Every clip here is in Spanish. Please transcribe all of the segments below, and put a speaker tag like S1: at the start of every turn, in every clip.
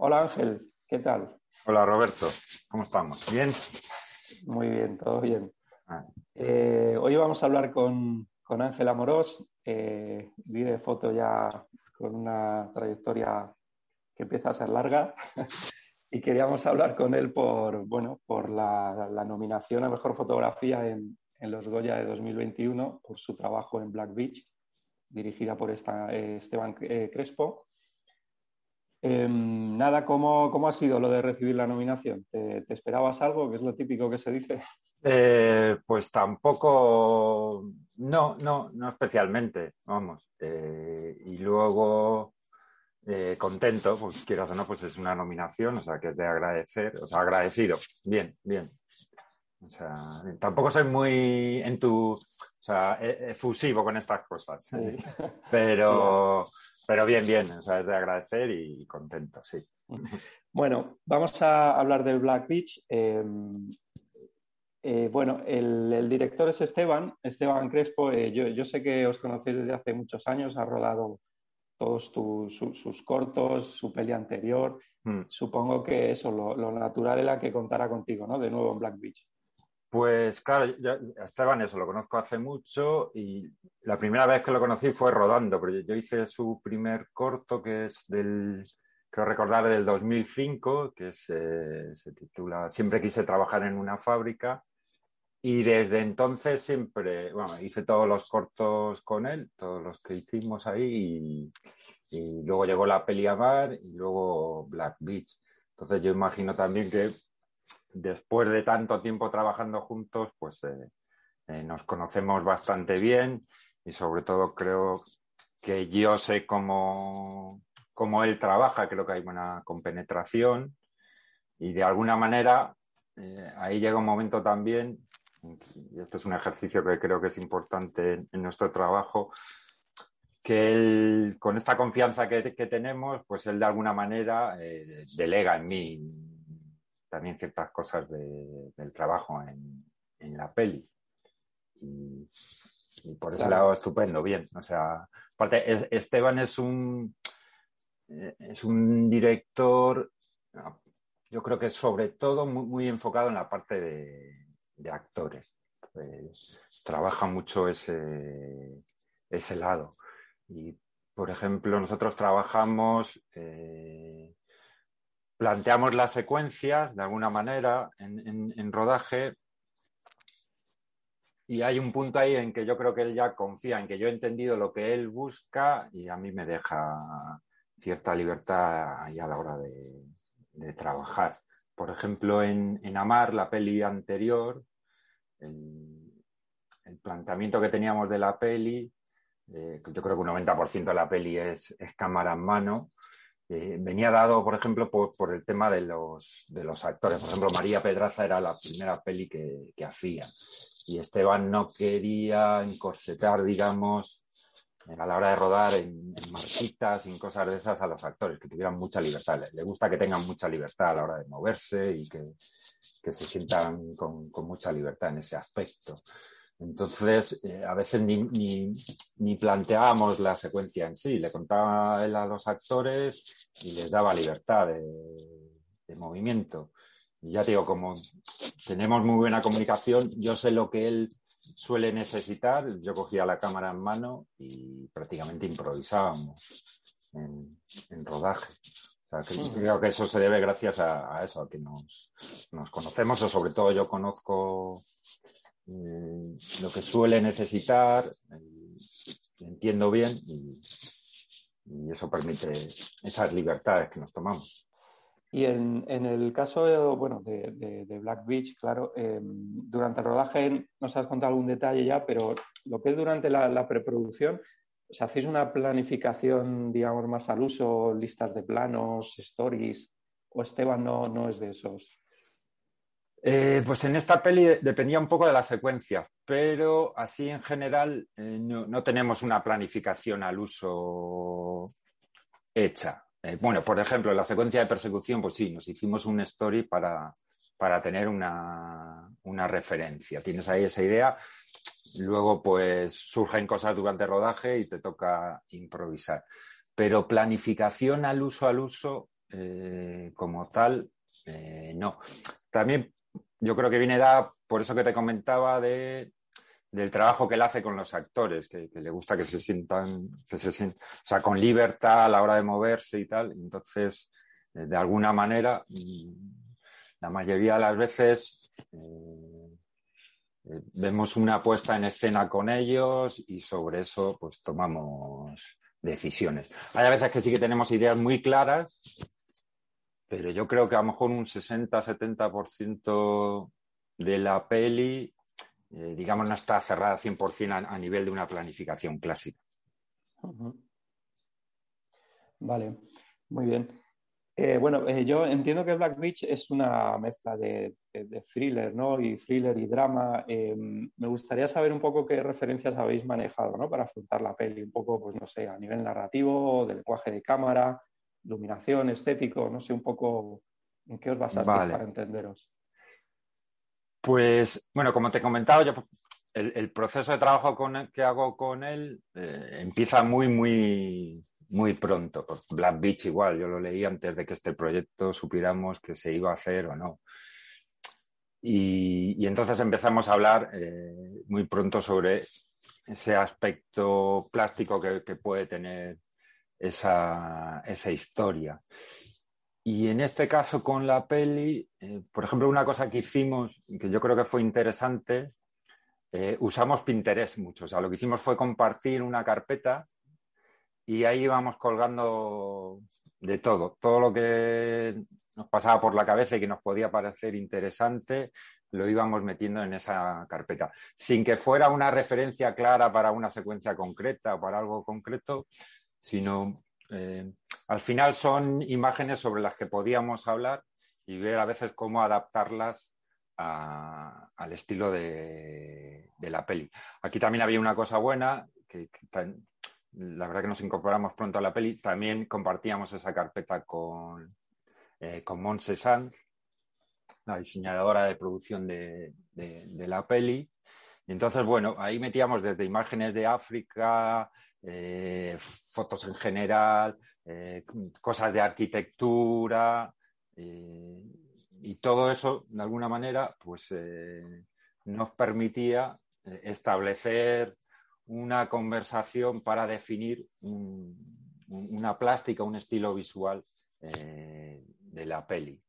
S1: Hola Ángel, ¿qué tal?
S2: Hola Roberto, ¿cómo estamos? ¿Bien?
S1: Muy bien, todo bien. Ah. Eh, hoy vamos a hablar con, Ángel Amorós, eh, de foto ya con una trayectoria que empieza a ser larga y queríamos hablar con él por, bueno, por la, nominación a Mejor Fotografía en, los Goya de 2021 por su trabajo en Black Beach, dirigida por esta, eh, Esteban Crespo. Em, nada, ¿cómo, ha sido lo de recibir la nominación? ¿Te, esperabas algo? Que es lo típico que se dice.
S2: Eh, pues tampoco, no, no, no especialmente, vamos. Eh, y luego, eh, contento, pues quieras o no, pues es una nominación, o sea, que es de agradecer, o sea, agradecido. Bien, bien. O sea, tampoco soy muy en tu, o sea, efusivo con estas cosas. Pero... Pero bien, bien, o sea, es de agradecer y contento, sí.
S1: Bueno, vamos a hablar del Black Beach. Em, eh, bueno, el, director es Esteban, Esteban Crespo. Eh, yo, sé que os conocéis desde hace muchos años, ha rodado todos sus cortos, su peli anterior. Mm. Supongo que eso, lo, lo, natural era que contara contigo, ¿no? De nuevo en Black Beach.
S2: Pues claro, Esteban eso lo conozco hace mucho y la primera vez que lo conocí fue rodando, pero yo hice su primer corto que es del, creo recordar, del 2005, que se titula Siempre quise trabajar en una fábrica y desde entonces siempre, bueno, hice todos los cortos con él, todos los que hicimos ahí y, y luego llegó la peli Amar y luego Black Beach. Entonces yo imagino también que después de tanto tiempo trabajando juntos, pues eh, eh, nos conocemos bastante bien y sobre todo creo que yo sé cómo, cómo él trabaja, creo que hay buena compenetración y de alguna manera eh, ahí llega un momento también, y este es un ejercicio que creo que es importante en, nuestro trabajo, que él, con esta confianza que, tenemos, pues él de alguna manera delega en mí, también ciertas cosas del trabajo en, la peli. Y, por ese lado estupendo, bien. O sea, aparte, Esteban es un, eh, es un director, yo creo que sobre todo muy, enfocado en la parte de, actores. Pues, trabaja mucho ese, ese lado. Y, por ejemplo, nosotros trabajamos eh, planteamos las secuencias de alguna manera en, rodaje y hay un punto ahí en que yo creo que él ya confía en que yo he entendido lo que él busca y a mí me deja cierta libertad ahí a la hora de, trabajar. Por ejemplo, en, Amar, la peli anterior, el, planteamiento que teníamos de la peli, eh, yo creo que un 90% de la peli es cámara en mano, eh, venía dado, por ejemplo, por, el tema de los, de los, actores. Por ejemplo, María Pedraza era la primera peli que, que hacía y Esteban no quería encorsetar, digamos, a la hora de rodar en, marquitas y en cosas de esas a los actores, que tuvieran mucha libertad. Le, gusta que tengan mucha libertad a la hora de moverse y que, que se sientan con, con, mucha libertad en ese aspecto. Entonces, eh, a veces ni, ni, planteábamos la secuencia en sí, le contaba él a los actores y les daba libertad de, movimiento. Y ya digo, como tenemos muy buena comunicación, yo sé lo que él suele necesitar, yo cogía la cámara en mano y prácticamente improvisábamos en, rodaje. O sea, creo que eso se debe gracias a, eso, a que nos, nos conocemos, o sobre todo yo conozco lo que suele necesitar, entiendo bien y, eso permite esas libertades que nos tomamos.
S1: Y en, el caso bueno, de, Black Beach, claro, em, durante el rodaje nos has contado algún detalle ya, pero lo que es durante la, preproducción, ¿hacéis una planificación, digamos, más al uso, listas de planos, stories? ¿O Esteban no, no es de esos?
S2: Eh, pues en esta peli dependía un poco de la secuencia, pero así en general eh, no, tenemos una planificación al uso hecha. Eh, bueno, por ejemplo, en la secuencia de persecución, pues sí, nos hicimos un story para, para tener una, una, referencia. Tienes ahí esa idea, luego pues surgen cosas durante el rodaje y te toca improvisar. Pero planificación al uso, al uso, como tal, no. También yo creo que viene dada por eso que te comentaba de del trabajo que él hace con los actores, que, le gusta que se sientan, o sea, con libertad a la hora de moverse y tal. Entonces, eh, de alguna manera, mm, la mayoría de las veces eh, eh, vemos una puesta en escena con ellos y sobre eso pues tomamos decisiones. Hay veces que sí que tenemos ideas muy claras, pero yo creo que a lo mejor un 60-70% de la peli eh, digamos, no está cerrada 100% a, a nivel de una planificación clásica.
S1: Vale, muy bien. Eh, bueno, eh, yo entiendo que Black Beach es una mezcla de, thriller, ¿no? Y thriller y drama. me gustaría saber un poco qué referencias habéis manejado, ¿no? Para afrontar la peli, un poco, pues no sé, a nivel narrativo, de lenguaje de cámara, iluminación, estético, no sé, un poco en qué os basasteis para entenderos.
S2: Pues, bueno, como te he comentado, yo, el, proceso de trabajo que hago con él eh, empieza muy, muy, muy pronto. Black Beach igual, yo lo leí antes de que este proyecto supiéramos que se iba a hacer o no. Y, entonces empezamos a hablar eh, muy pronto sobre ese aspecto plástico que, puede tener esa, esa historia. Y en este caso con la peli, eh, por ejemplo, una cosa que hicimos, que yo creo que fue interesante, eh, usamos Pinterest mucho. O sea, lo que hicimos fue compartir una carpeta y ahí íbamos colgando de todo. Todo lo que nos pasaba por la cabeza y que nos podía parecer interesante, lo íbamos metiendo en esa carpeta. Sin que fuera una referencia clara para una secuencia concreta o para algo concreto, sino eh, al final son imágenes sobre las que podíamos hablar y ver a veces cómo adaptarlas al estilo de, la peli. Aquí también había una cosa buena, que, la verdad que nos incorporamos pronto a la peli, también compartíamos esa carpeta con, eh, con Monse Sanz, la diseñadora de producción de, la peli. Entonces, bueno, ahí metíamos desde imágenes de África, eh, fotos en general, eh, cosas de arquitectura eh, y todo eso, de alguna manera, pues nos permitía establecer una conversación para definir una plástica, un estilo visual de la peli.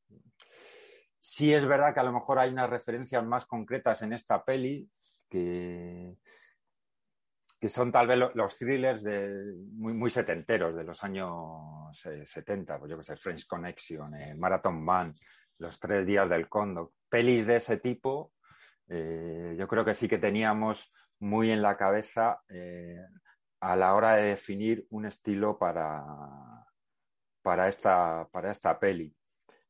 S2: Sí es verdad que a lo mejor hay unas referencias más concretas en esta peli que, que son tal vez los thrillers de, muy, muy setenteros de los años 70, eh, pues yo que sé, French Connection, eh, Marathon Man, Los Tres Días del Cóndor, pelis de ese tipo, eh, yo creo que sí que teníamos muy en la cabeza a la hora de definir un estilo para, para, esta, para esta peli.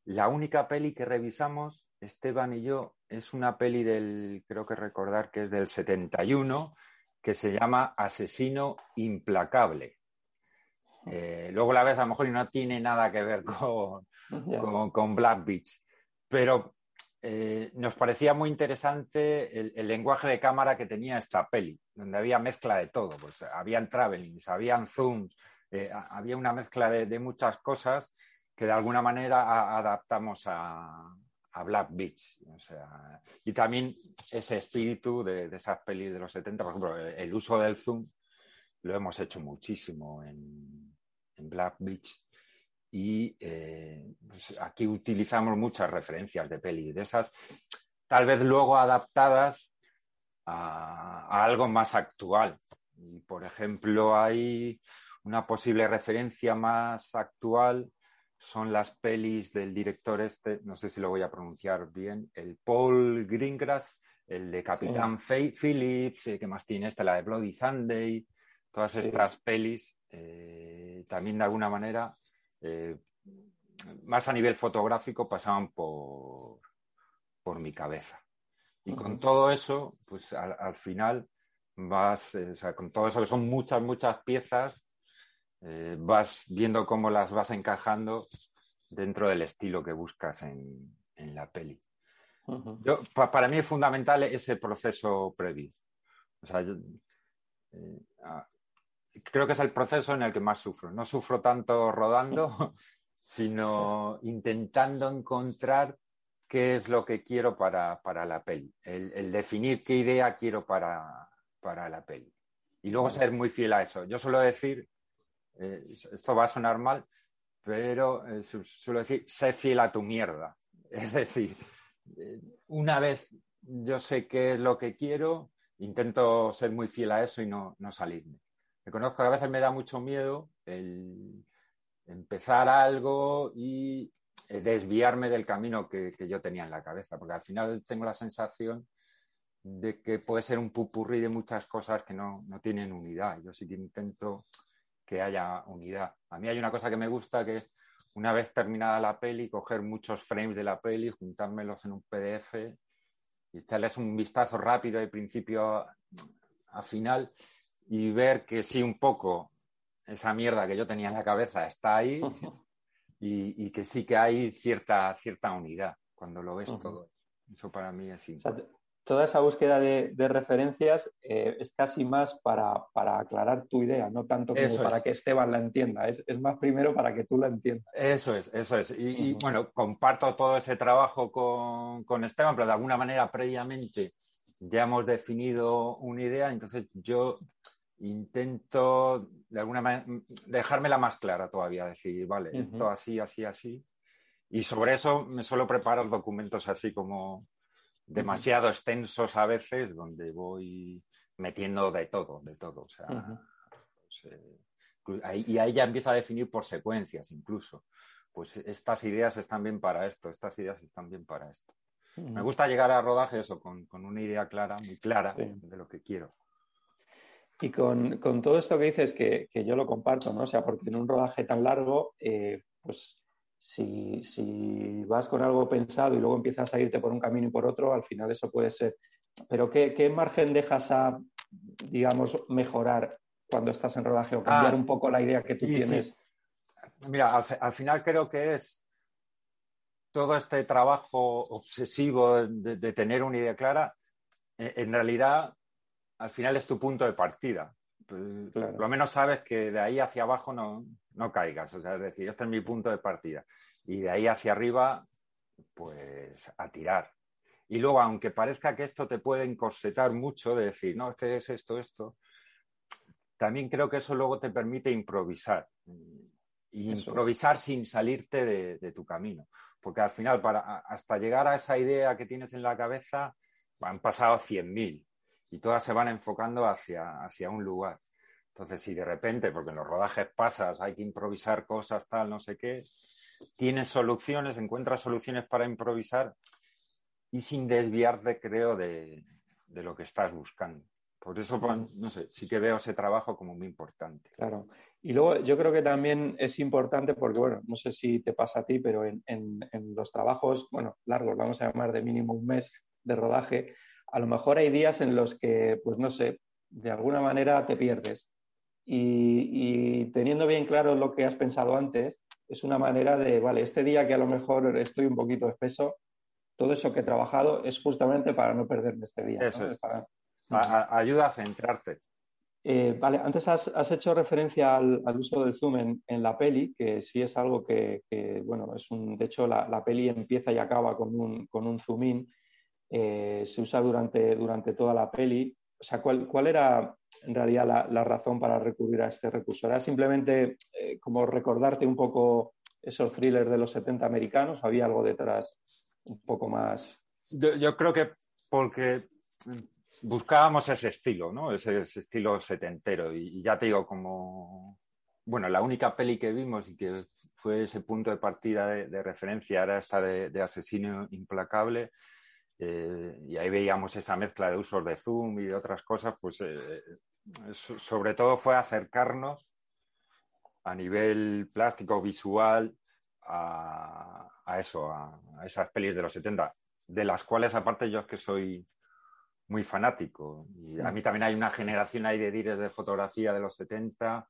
S2: La única peli que revisamos, Esteban y yo, es una peli del, creo que recordar que es del 71, que se llama Asesino Implacable. Eh, luego la vez a lo mejor no tiene nada que ver con, con, Black Beach, pero eh, nos parecía muy interesante el, lenguaje de cámara que tenía esta peli, donde había mezcla de todo, pues habían travelings, habían zooms, eh, había una mezcla de, muchas cosas que de alguna manera adaptamos a, Black Beach. Y también ese espíritu de, esas pelis de los 70, por ejemplo, el uso del zoom lo hemos hecho muchísimo en, Black Beach. Y eh, pues aquí utilizamos muchas referencias de pelis de esas, tal vez luego adaptadas a, a algo más actual. Y, por ejemplo, hay una posible referencia más actual son las pelis del director este, no sé si lo voy a pronunciar bien, el Paul Greengrass, el de Capitán Phillips, eh, que más tiene esta, la de Bloody Sunday, todas estas pelis, eh, también de alguna manera, eh, más a nivel fotográfico, pasaban por, por mi cabeza. Y con todo eso, pues al, final vas, o sea, con todo eso que son muchas, muchas piezas, eh, vas viendo cómo las vas encajando dentro del estilo que buscas en, la peli. para mí es fundamental ese proceso previo. Eh, ah, creo que es el proceso en el que más sufro. No sufro tanto rodando, sino intentando encontrar qué es lo que quiero para, la peli, el, definir qué idea quiero para, la peli. Y luego ser muy fiel a eso. Yo suelo decir, eh, esto va a sonar mal, pero eh, suelo decir, sé fiel a tu mierda. Es decir, eh, una vez yo sé qué es lo que quiero, intento ser muy fiel a eso y no, no salirme. Reconozco que a veces me da mucho miedo el empezar algo y desviarme del camino que, yo tenía en la cabeza, porque al final tengo la sensación de que puede ser un pupurrí de muchas cosas que no, no tienen unidad. Yo sí que intento que haya unidad. A mí hay una cosa que me gusta que una vez terminada la peli, coger muchos frames de la peli, juntármelos en un PDF y echarles un vistazo rápido de principio a final y ver que sí, un poco esa mierda que yo tenía en la cabeza está ahí y, que sí que hay cierta, cierta unidad cuando lo ves todo. Eso para mí es importante.
S1: Toda esa búsqueda de, referencias eh, es casi más para, aclarar tu idea, no tanto como para que Esteban la entienda, es, más primero para que tú la entiendas.
S2: Eso es, eso es. Y, bueno, comparto todo ese trabajo con, con Esteban, pero de alguna manera previamente ya hemos definido una idea, entonces yo intento de alguna manera dejármela más clara todavía, decir, vale, esto así, así, así. Y sobre eso me suelo preparar documentos así como demasiado extensos a veces, donde voy metiendo de todo, de todo. O sea, pues, eh, y ahí ya empieza a definir por secuencias incluso. Pues estas ideas están bien para esto, estas ideas están bien para esto. Me gusta llegar a rodaje eso, con, una idea clara, muy clara de lo que quiero.
S1: Y con, todo esto que dices, que, yo lo comparto, ¿no? O sea, porque en un rodaje tan largo, eh, pues si, vas con algo pensado y luego empiezas a irte por un camino y por otro, al final eso puede ser. Pero ¿qué, margen dejas a, digamos, mejorar cuando estás en rodaje o cambiar ah, un poco la idea que tú tienes?
S2: Mira, al, final creo que es todo este trabajo obsesivo de, de tener una idea clara, eh, en realidad al final es tu punto de partida. Por lo menos sabes que de ahí hacia abajo no, no caigas. O sea, es decir, este es mi punto de partida. Y de ahí hacia arriba, pues a tirar. Y luego, aunque parezca que esto te puede encorsetar mucho, de decir, no, es que es esto, esto, también creo que eso luego te permite improvisar. Y improvisar sin salirte de, tu camino. Porque al final, para, hasta llegar a esa idea que tienes en la cabeza, han pasado 100.000 y todas se van enfocando hacia, hacia un lugar. Entonces, si de repente, porque en los rodajes pasas, hay que improvisar cosas, tal, no sé qué, tienes soluciones, encuentras soluciones para improvisar y sin desviarte, creo, de, lo que estás buscando. Por eso, pues, no sé, sí que veo ese trabajo como muy importante.
S1: Claro. Y luego yo creo que también es importante porque, bueno, no sé si te pasa a ti, pero en, en los trabajos, bueno, largos, vamos a llamar de mínimo un mes de rodaje, a lo mejor hay días en los que, pues no sé, de alguna manera te pierdes. Y, teniendo bien claro lo que has pensado antes, es una manera de, vale, este día que a lo mejor estoy un poquito espeso, todo eso que he trabajado es justamente para no perderme este día.
S2: Eso es. ayuda a centrarte.
S1: Eh, vale, antes has, hecho referencia al, uso del zoom en, la peli, que sí es algo que, bueno, es un, de hecho la, peli empieza y acaba con un, con un zoom in eh, se usa durante, durante toda la peli. O sea, ¿cuál, cuál era en realidad la, razón para recurrir a este recurso? ¿Era simplemente eh, como recordarte un poco esos thrillers de los 70 americanos? ¿Había algo detrás un poco más?
S2: Yo, creo que porque buscábamos ese estilo, ¿no? Ese, estilo setentero. Y, ya te digo, como, bueno, la única peli que vimos y que fue ese punto de partida de, referencia era esta de Asesino Implacable. Eh, y ahí veíamos esa mezcla de usos de Zoom y de otras cosas, pues eh, sobre todo fue acercarnos a nivel plástico, visual, a, eso, a, esas pelis de los 70, de las cuales aparte yo es que soy muy fanático. Y a mí también hay una generación ahí de dires de fotografía de los 70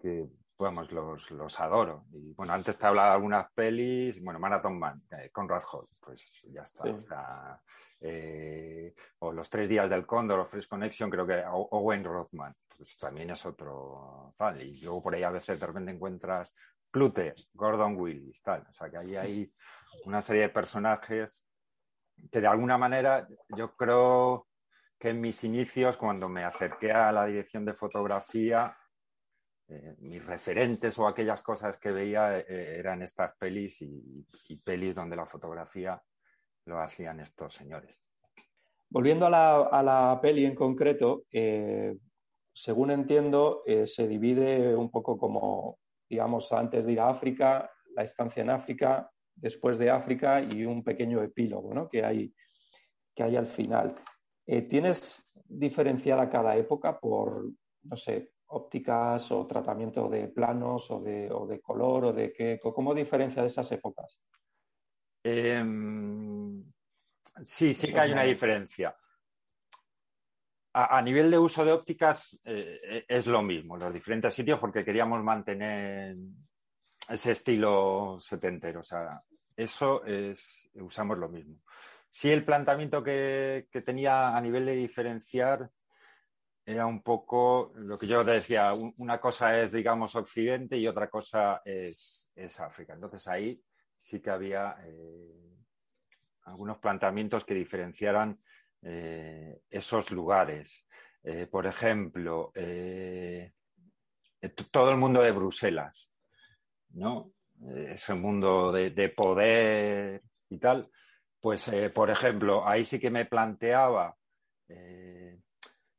S2: que vamos, los, los adoro. Y bueno, antes te he hablado de algunas pelis, bueno, Marathon Man, eh, Conrad Hall, pues ya está. Eh, O, Los Tres Días del Cóndor, o Fresh Connection, creo que Owen Rothman, pues también es otro tal. Y luego por ahí a veces de repente encuentras Clute, Gordon Willis, tal. O sea, que ahí hay una serie de personajes que de alguna manera yo creo que en mis inicios, cuando me acerqué a la dirección de fotografía, eh, mis referentes o aquellas cosas que veía eh, eran estas pelis y, pelis donde la fotografía lo hacían estos señores.
S1: Volviendo a la, peli en concreto, eh, según entiendo, se divide un poco como, digamos, antes de ir a África, la estancia en África, después de África y un pequeño epílogo ¿no? que, hay, que hay al final. ¿Tienes diferenciada cada época por, no sé, ópticas o tratamiento de planos o de, o de color o de qué? ¿Cómo diferencia de esas épocas?
S2: Em, sí, sí que hay una diferencia. A, nivel de uso de ópticas eh, eh, es lo mismo, los diferentes sitios, porque queríamos mantener ese estilo setentero. O sea, eso es, usamos lo mismo. Sí, el planteamiento que, que tenía a nivel de diferenciar era un poco lo que yo decía, una cosa es, digamos, Occidente y otra cosa es, África. Entonces ahí sí que había eh, algunos planteamientos que diferenciaran eh, esos lugares. Eh, por ejemplo, todo el mundo de Bruselas, ¿no? Ese mundo de poder y tal. Pues, por ejemplo, ahí sí que me planteaba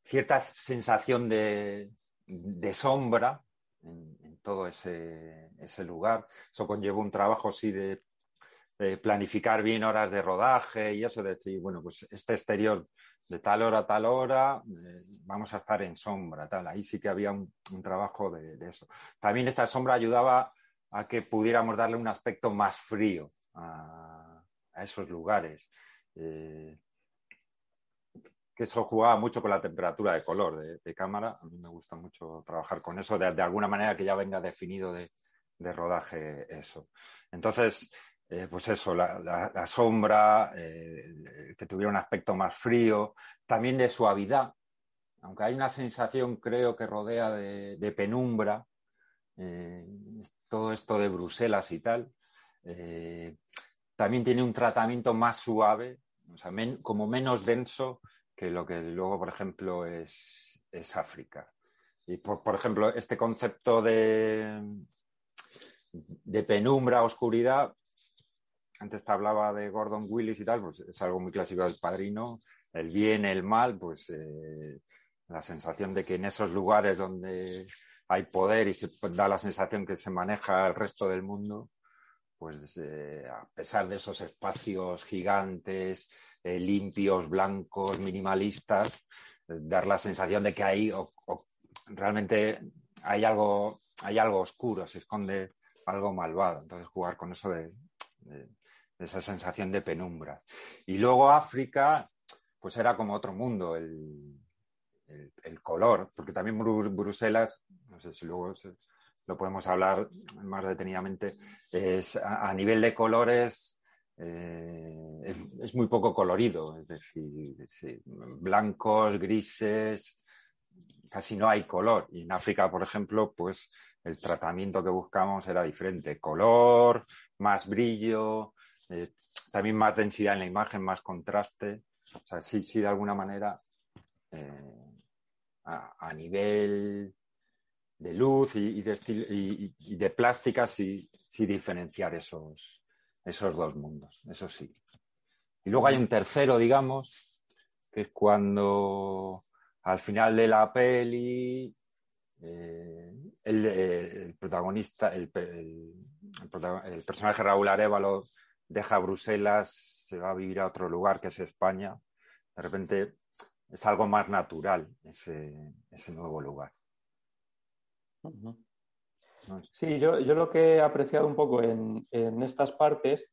S2: cierta sensación de, sombra en, todo ese, lugar. Eso conlleva un trabajo así de, planificar bien horas de rodaje y eso, de decir, bueno, pues este exterior de tal hora a tal hora eh, vamos a estar en sombra, tal. Ahí sí que había un, trabajo de, eso. También esa sombra ayudaba a que pudiéramos darle un aspecto más frío a, esos lugares. Eh, que eso jugaba mucho con la temperatura de color de, cámara. A mí me gusta mucho trabajar con eso, de, alguna manera que ya venga definido de, rodaje eso. Entonces, eh, pues eso, la, sombra, eh, que tuviera un aspecto más frío, también de suavidad, aunque hay una sensación, creo, que rodea de, penumbra, eh, todo esto de Bruselas y tal, también tiene un tratamiento más suave, como menos denso que lo que luego, por ejemplo, es, África. Y, por, ejemplo, este concepto de, de penumbra, oscuridad, antes te hablaba de Gordon Willis y tal, pues es algo muy clásico del padrino. El bien, el mal, pues eh, la sensación de que en esos lugares donde hay poder y se da la sensación que se maneja el resto del mundo, pues a pesar de esos espacios gigantes, eh, limpios, blancos, minimalistas, eh, dar la sensación de que ahí realmente hay algo, hay algo oscuro, se esconde algo malvado. Entonces jugar con eso de, esa sensación de penumbra. Y luego África, pues era como otro mundo, el, color, porque también Bruselas, no sé si luego lo podemos hablar más detenidamente, es a, nivel de colores eh, es, muy poco colorido, es decir, blancos, grises, casi no hay color. Y en África, por ejemplo, pues el tratamiento que buscamos era diferente, color, más brillo, eh, también más densidad en la imagen, más contraste. O sea, sí, sí, de alguna manera, eh, a, nivel de luz y, de, y, de plástica, sí, diferenciar esos, esos dos mundos, eso sí. Y luego hay un tercero, digamos, que es cuando al final de la peli eh, el, protagonista, el, personaje Raúl Arevalo deja Bruselas, se va a vivir a otro lugar que es España. De repente es algo más natural ese, ese nuevo lugar.
S1: Sí, yo, lo que he apreciado un poco en, estas partes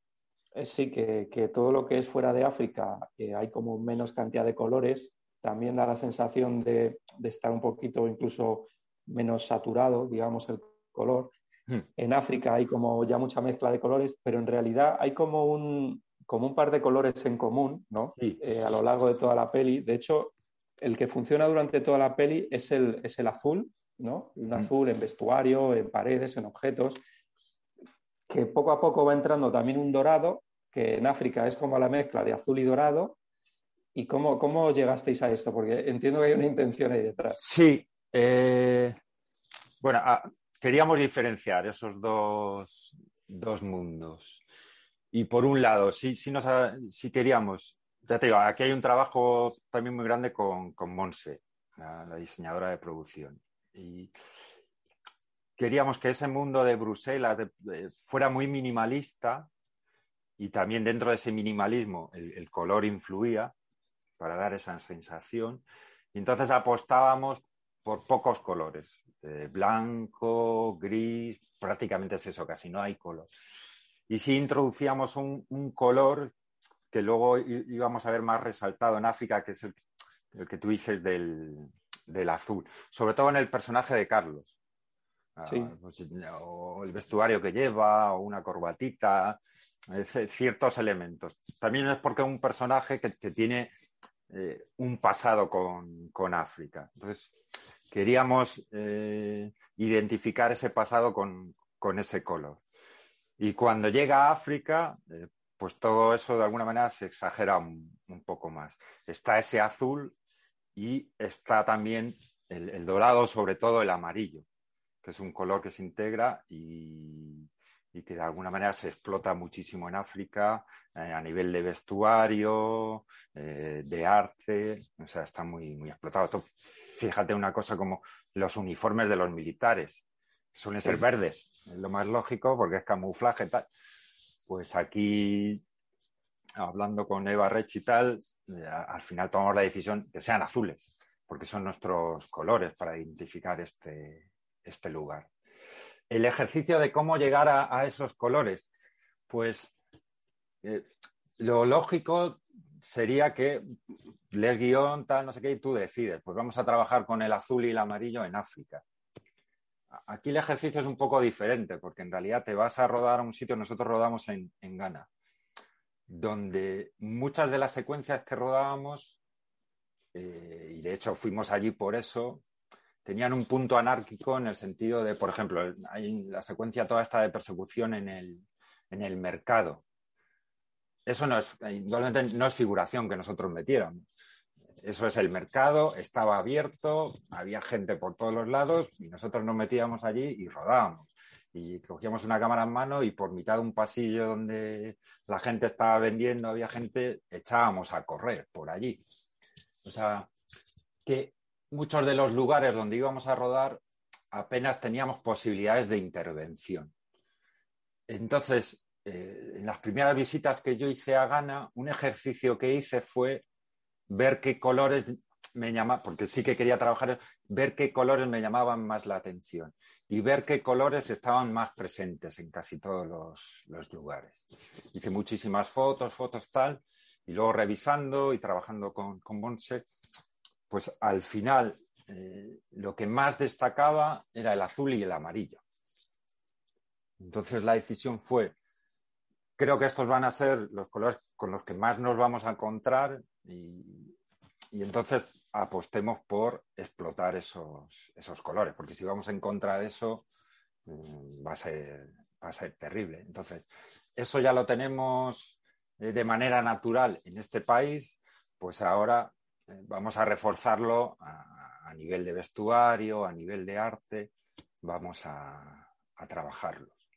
S1: es sí que, todo lo que es fuera de África hay como menos cantidad de colores, también da la sensación de, estar un poquito incluso menos saturado, digamos, el color. Hmm. En África hay como ya mucha mezcla de colores, pero en realidad hay como un, como un par de colores en común, ¿no? Eh, a lo largo de toda la peli. De hecho, el que funciona durante toda la peli es el, es el azul, un azul en vestuario, en paredes, en objetos. que poco a poco va entrando también un dorado, que en África es como la mezcla de azul y dorado. ¿Y cómo, cómo llegasteis a esto? Porque entiendo que hay una intención ahí detrás.
S2: Sí. Eh, bueno, ah, queríamos diferenciar esos dos, mundos. Y por un lado, sí, sí, nos, queríamos, ya te digo, aquí hay un trabajo también muy grande con, con Monse, la, diseñadora de producción. Y queríamos que ese mundo de Bruselas fuera muy minimalista y también dentro de ese minimalismo el, color influía para dar esa sensación. Y entonces apostábamos por pocos colores, eh, blanco, gris, prácticamente es eso, casi no hay color. Y si introducíamos un, color que luego íbamos a ver más resaltado en África, que es el, que tú dices del, del azul, sobre todo en el personaje de Carlos. Ah, pues, o el vestuario que lleva, o una corbatita, ciertos elementos. También es porque es un personaje que, tiene eh, un pasado con, África. Entonces, queríamos eh, identificar ese pasado con, ese color. Y cuando llega a África, eh, pues todo eso de alguna manera se exagera un, poco más. Está ese azul y está también el, dorado, sobre todo el amarillo, que es un color que se integra y, que de alguna manera se explota muchísimo en África eh, a nivel de vestuario, eh, de arte, o sea, está muy, muy explotado. fíjate una cosa como los uniformes de los militares, suelen ser verdes, es lo más lógico porque es camuflaje tal. Pues aquí, hablando con Eva Rech y tal, eh, al final tomamos la decisión que sean azules, porque son nuestros colores para identificar este, este lugar. El ejercicio de cómo llegar a, esos colores, pues eh, lo lógico sería que les guion, tal, no sé qué, y tú decides. Pues vamos a trabajar con el azul y el amarillo en África. Aquí el ejercicio es un poco diferente, porque en realidad te vas a rodar a un sitio, nosotros rodamos en, en Ghana, donde muchas de las secuencias que rodábamos, eh, y de hecho fuimos allí por eso, tenían un punto anárquico en el sentido de, por ejemplo, hay la secuencia toda esta de persecución en el, en el mercado. Eso no es, no es figuración que nosotros metiéramos. Eso es el mercado, estaba abierto, había gente por todos los lados y nosotros nos metíamos allí y rodábamos. Y cogíamos una cámara en mano y por mitad de un pasillo donde la gente estaba vendiendo, había gente, echábamos a correr por allí. O sea, que muchos de los lugares donde íbamos a rodar apenas teníamos posibilidades de intervención. Entonces, eh, en las primeras visitas que yo hice a Ghana, un ejercicio que hice fue ver qué colores me llamaban, porque sí que quería trabajar, ver qué colores me llamaban más la atención y ver qué colores estaban más presentes en casi todos los, lugares. Hice muchísimas fotos, fotos tal, y luego revisando y trabajando con, con Bonse, pues al final eh, lo que más destacaba era el azul y el amarillo. Entonces la decisión fue, creo que estos van a ser los colores con los que más nos vamos a encontrar y, entonces apostemos por explotar esos, esos, colores, porque si vamos en contra de eso mm, va, a ser, va a ser terrible. Entonces, eso ya lo tenemos eh, de manera natural en este país, pues ahora vamos a reforzarlo a, nivel de vestuario, a nivel de arte, vamos a, trabajarlos.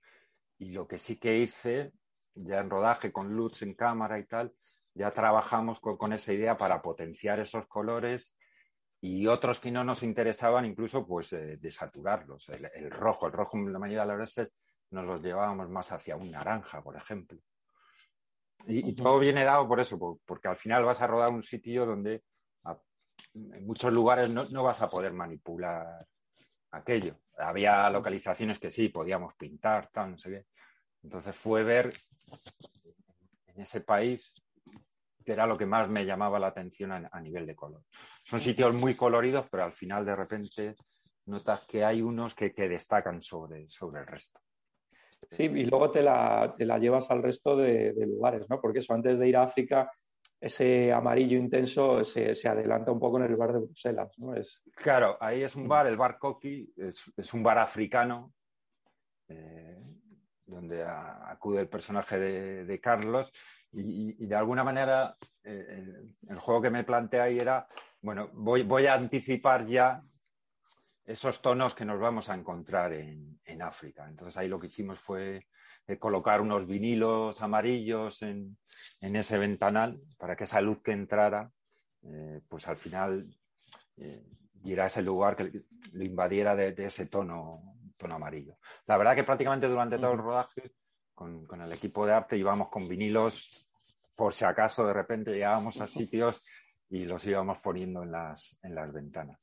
S2: Y lo que sí que hice, ya en rodaje con Lutz en cámara y tal, ya trabajamos con, esa idea para potenciar esos colores y otros que no nos interesaban incluso pues eh, desaturarlos. El, rojo, el rojo la mayoría de las veces nos los llevábamos más hacia un naranja, por ejemplo. Y, y, todo viene dado por eso, porque al final vas a rodar un sitio donde en muchos lugares no, vas a poder manipular aquello. Había localizaciones que sí, podíamos pintar, tal, no sé qué. Entonces fue ver en ese país que era lo que más me llamaba la atención a, nivel de color. Son sitios muy coloridos, pero al final de repente notas que hay unos que, destacan sobre, sobre el resto.
S1: Sí, y luego te la, te la llevas al resto de, de, lugares, ¿no? Porque eso, antes de ir a África, ese amarillo intenso se, adelanta un poco en el bar de Bruselas. ¿no? Es...
S2: Claro, ahí es un bar, el bar Coqui, es, un bar africano, eh, donde acude el personaje de, Carlos y, de alguna manera eh, el, juego que me plantea ahí era, bueno, voy, voy a anticipar ya esos tonos que nos vamos a encontrar en, África. Entonces ahí lo que hicimos fue eh, colocar unos vinilos amarillos en, ese ventanal para que esa luz que entrara, eh, pues al final diera ese lugar que lo invadiera de ese tono tono amarillo. La verdad que prácticamente durante todo el rodaje con, el equipo de arte íbamos con vinilos por si acaso de repente llegábamos a sitios y los íbamos poniendo en las, en las ventanas.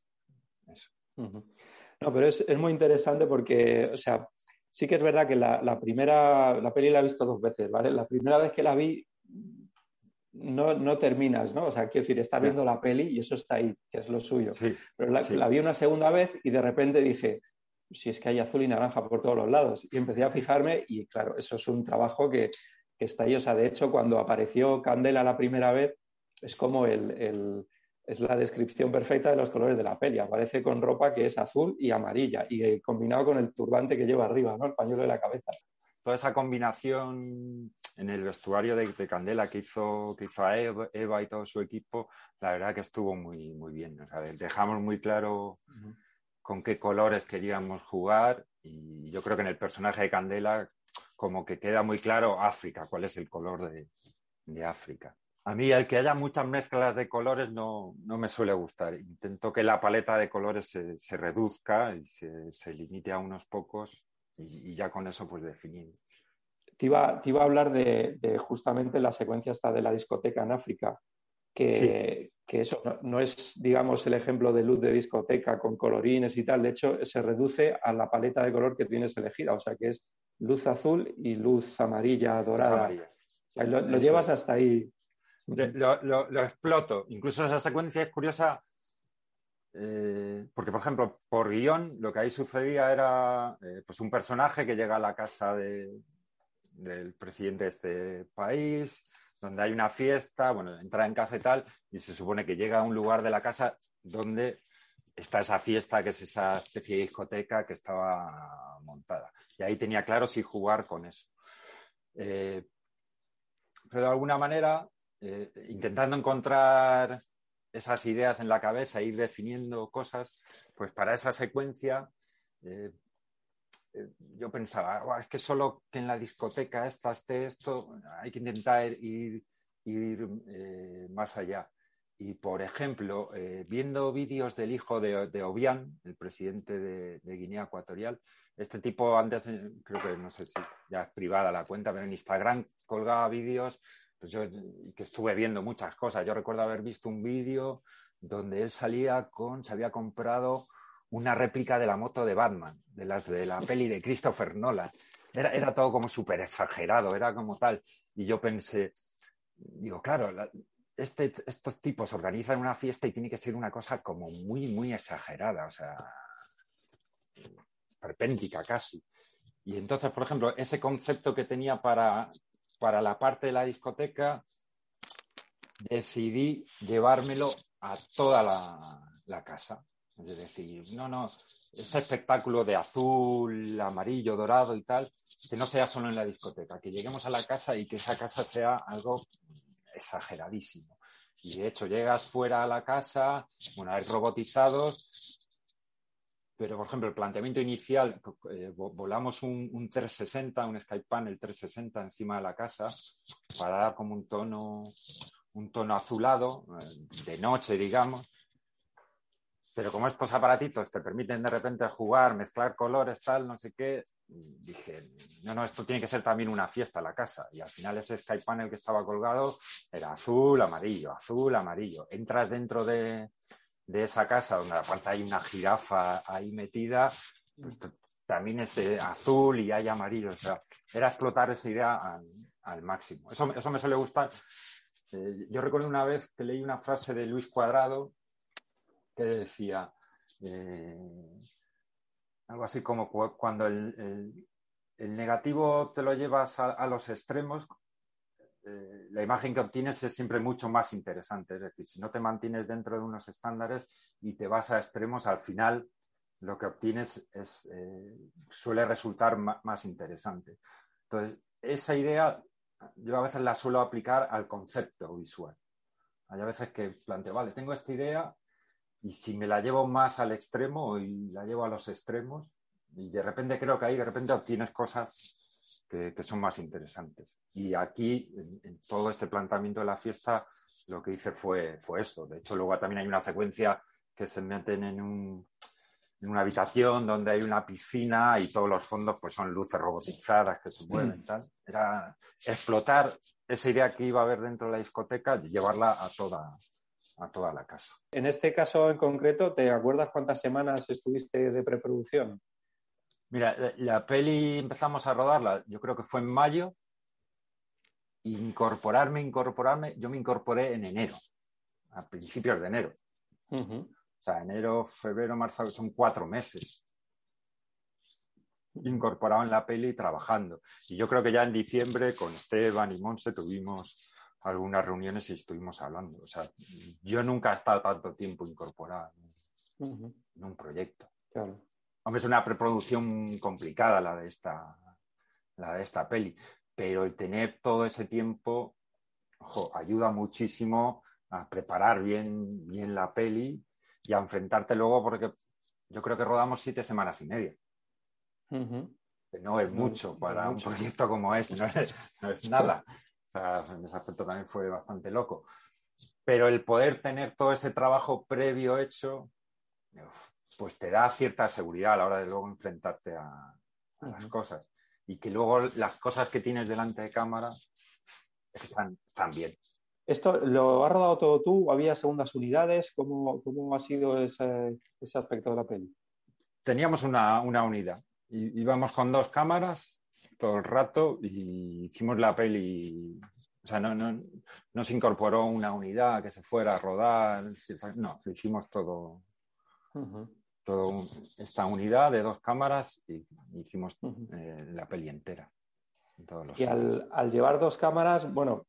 S1: No, pero es, muy interesante porque, o sea, sí que es verdad que la, primera, la peli la he visto dos veces, ¿vale? La primera vez que la vi no, terminas, ¿no? O sea, quiero decir, estás viendo la peli y eso está ahí, que es lo suyo. Pero la, vi una segunda vez y de repente dije, si es que hay azul y naranja por todos los lados. Y empecé a fijarme y claro, eso es un trabajo que, está ahí. O sea, de hecho, cuando apareció Candela la primera vez, es como el, es la descripción perfecta de los colores de la peli. Aparece con ropa que es azul y amarilla y eh, combinado con el turbante que lleva arriba, ¿no? El pañuelo de la cabeza.
S2: Toda esa combinación en el vestuario de, Candela que hizo, que hizo Eva, y todo su equipo, la verdad que estuvo muy, muy bien. O sea, dejamos muy claro con qué colores queríamos jugar y yo creo que en el personaje de Candela como que queda muy claro África, cuál es el color de, África. A mí el que haya muchas mezclas de colores no, me suele gustar. Intento que la paleta de colores se, reduzca y se, limite a unos pocos y, ya con eso pues definir.
S1: Te iba, te iba a hablar de, de, justamente la secuencia esta de la discoteca en África, que, eso no, es, digamos, el ejemplo de luz de discoteca con colorines y tal. De hecho, se reduce a la paleta de color que tienes elegida. O sea, que es luz azul y luz amarilla, dorada. lo, llevas hasta ahí.
S2: Lo, exploto. Incluso esa secuencia es curiosa eh, porque, por ejemplo, por guion, lo que ahí sucedía era eh, pues un personaje que llega a la casa del presidente de este país, donde hay una fiesta, bueno, entra en casa y tal, y se supone que llega a un lugar de la casa donde está esa fiesta, que es esa especie de discoteca que estaba montada. Y ahí tenía claro si jugar con eso. Eh, pero de alguna manera, eh, intentando encontrar esas ideas en la cabeza, ir definiendo cosas, pues para esa secuencia eh, yo pensaba, es que solo que en la discoteca esta esté esto, hay que intentar ir, eh, más allá. Y, por ejemplo, eh, viendo vídeos del hijo de, de el presidente de, Guinea Ecuatorial, este tipo antes, creo que no sé si ya es privada la cuenta, pero en Instagram colgaba vídeos pues yo, que estuve viendo muchas cosas. Yo recuerdo haber visto un vídeo donde él salía con, se había comprado una réplica de la moto de Batman, de las de la peli de Christopher Nolan. Era, era todo como súper exagerado, era como tal. Y yo pensé, digo, claro, este, estos tipos organizan una fiesta y tiene que ser una cosa como muy, muy exagerada, o sea, perpéntica casi. Y entonces, por ejemplo, ese concepto que tenía para, para la parte de la discoteca, decidí llevármelo a toda la casa. Es decir, no, no, este espectáculo de azul, amarillo, dorado y tal, que no sea solo en la discoteca, que lleguemos a la casa y que esa casa sea algo exageradísimo. Y de hecho, llegas fuera a la casa, bueno, hay robotizados, pero por ejemplo, el planteamiento inicial, eh, volamos un, 360, un Skype Panel 360 encima de la casa para dar como un tono, un tono azulado, eh, de noche, digamos, pero como estos aparatitos te permiten de repente jugar, mezclar colores, tal, no sé qué, dije, no, no, esto tiene que ser también una fiesta la casa. Y al final ese Skype panel que estaba colgado era azul, amarillo, azul, amarillo. Entras dentro de, esa casa donde aparte hay una jirafa ahí metida, pues también es azul y hay amarillo. O sea, era explotar esa idea al, máximo. Eso, eso me suele gustar. Eh, yo recuerdo una vez que leí una frase de Luis Cuadrado que decía eh, algo así como cuando el, negativo te lo llevas a, los extremos, eh, la imagen que obtienes es siempre mucho más interesante. Es decir, si no te mantienes dentro de unos estándares y te vas a extremos, al final lo que obtienes es, eh, suele resultar más interesante. Entonces, esa idea yo a veces la suelo aplicar al concepto visual. Hay veces que planteo, vale, tengo esta idea y si me la llevo más al extremo y la llevo a los extremos, y de repente creo que ahí de repente obtienes cosas que, son más interesantes. Y aquí, en, todo este planteamiento de la fiesta, lo que hice fue, fue esto. De hecho, luego también hay una secuencia que se meten en, un, en una habitación donde hay una piscina y todos los fondos pues son luces robotizadas que se mueven y tal. Era explotar esa idea que iba a haber dentro de la discoteca y llevarla a toda, a toda la casa.
S1: En este caso en concreto, ¿te acuerdas cuántas semanas estuviste de preproducción?
S2: Mira, la, peli empezamos a rodarla, yo creo que fue en mayo. Incorporarme, incorporarme, yo me incorporé en enero, a principios de enero. O sea, enero, febrero, marzo, son cuatro meses incorporado en la peli trabajando. Y yo creo que ya en diciembre con Esteban y Monse tuvimos algunas reuniones y estuvimos hablando. O sea, yo nunca he estado tanto tiempo incorporado en un proyecto. Claro. Hombre, es una preproducción complicada la de esta, la de esta peli, pero el tener todo ese tiempo ayuda muchísimo a preparar bien, bien la peli y a enfrentarte luego, porque yo creo que rodamos siete semanas y media. no es mucho para un proyecto como este, no es, nada. Sea, en ese aspecto también fue bastante loco. Pero el poder tener todo ese trabajo previo hecho, pues te da cierta seguridad a la hora de luego enfrentarte a, las cosas. Y que luego las cosas que tienes delante de cámara están, están bien.
S1: ¿Esto lo has rodado todo tú? ¿Había segundas unidades? ¿Cómo, cómo ha sido ese, ese, aspecto de la peli?
S2: Teníamos una, una unidad. Íbamos con dos cámaras todo el rato y hicimos la peli. O sea, no, no, no se incorporó una unidad que se fuera a rodar. No, lo hicimos todo toda esta unidad de dos cámaras y hicimos eh, la peli entera.
S1: y al, llevar dos cámaras, bueno,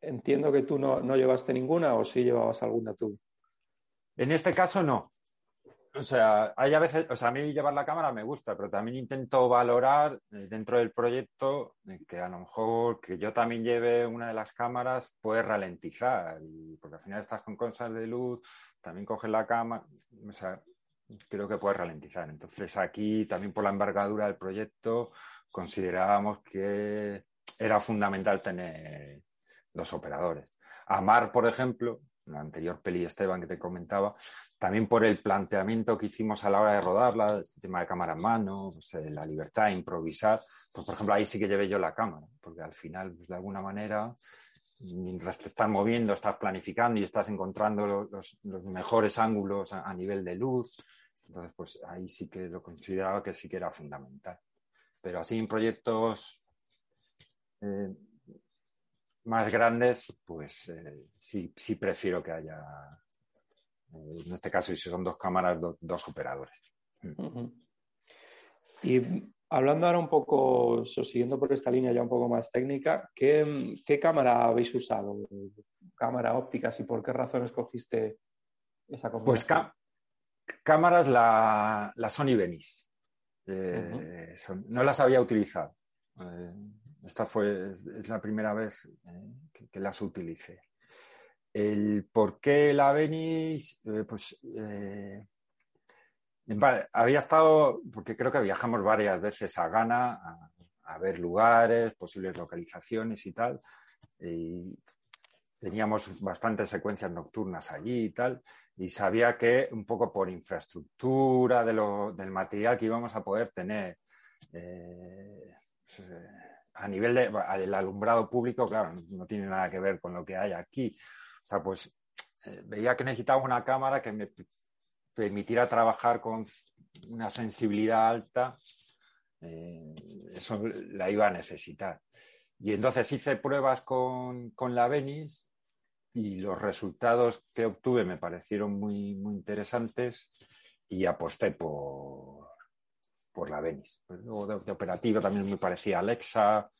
S1: entiendo que tú no, llevaste ninguna o sí llevabas alguna tú.
S2: En este caso no. O sea, hay a veces, o sea, a mí llevar la cámara me gusta, pero también intento valorar eh, dentro del proyecto que a lo mejor que yo también lleve una de las cámaras puede ralentizar, y, porque al final estás con cosas de luz, también coges la cámara, o sea, creo que puede ralentizar. Entonces aquí también por la envergadura del proyecto considerábamos que era fundamental tener dos operadores. Amar, por ejemplo, la anterior peli Esteban que te comentaba, también por el planteamiento que hicimos a la hora de rodarla, el tema de cámara en mano, pues, eh, la libertad de improvisar, pues por ejemplo ahí sí que llevé yo la cámara, porque al final, pues, de alguna manera, mientras te estás moviendo, estás planificando y estás encontrando los, mejores ángulos a, nivel de luz. Entonces, pues ahí sí que lo consideraba que sí que era fundamental. Pero así en proyectos eh, más grandes, pues eh, sí, sí, prefiero que haya, eh, en este caso, si son dos cámaras, dos operadores.
S1: Y Hablando ahora un poco, siguiendo por esta línea ya un poco más técnica, ¿qué, cámara habéis usado? ¿Cámara óptica? ¿Y por qué razón escogiste esa
S2: Pues cámaras la, Sony Venice. Eh, no las había utilizado. Eh, esta fue es la primera vez eh, que, las utilicé. El por qué la Venice, pues había estado, porque creo que viajamos varias veces a Ghana a, ver lugares, posibles localizaciones y tal. Y teníamos bastantes secuencias nocturnas allí y tal. Y sabía que un poco por infraestructura del material que íbamos a poder tener. Eh, pues, eh, a nivel del alumbrado público, claro, no, tiene nada que ver con lo que hay aquí. O sea, pues eh, veía que necesitaba una cámara que me permitiera trabajar con una sensibilidad alta, eh, eso la iba a necesitar. Y entonces hice pruebas con, la Venice y los resultados que obtuve me parecieron muy, muy interesantes y aposté por, por la Venice. Pues luego de, operativo también me parecía Alexa.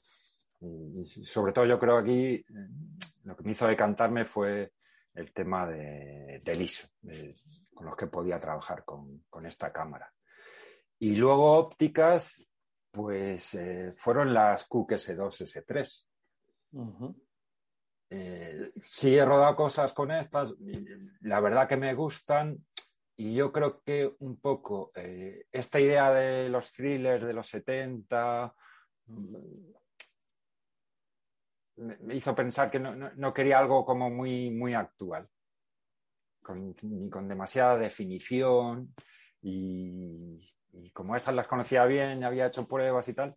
S2: Y, sobre todo yo creo aquí eh, lo que me hizo decantarme fue el tema de, del ISO, con los que podía trabajar con, esta cámara. Y luego ópticas, Pues eh, fueron las Cook S2, S3. sí he rodado cosas con estas, la verdad que me gustan y yo creo que un poco esta idea de los thrillers de los 70 me hizo pensar que no, quería algo como muy, muy actual, ni con demasiada definición y, como estas las conocía bien, había hecho pruebas y tal,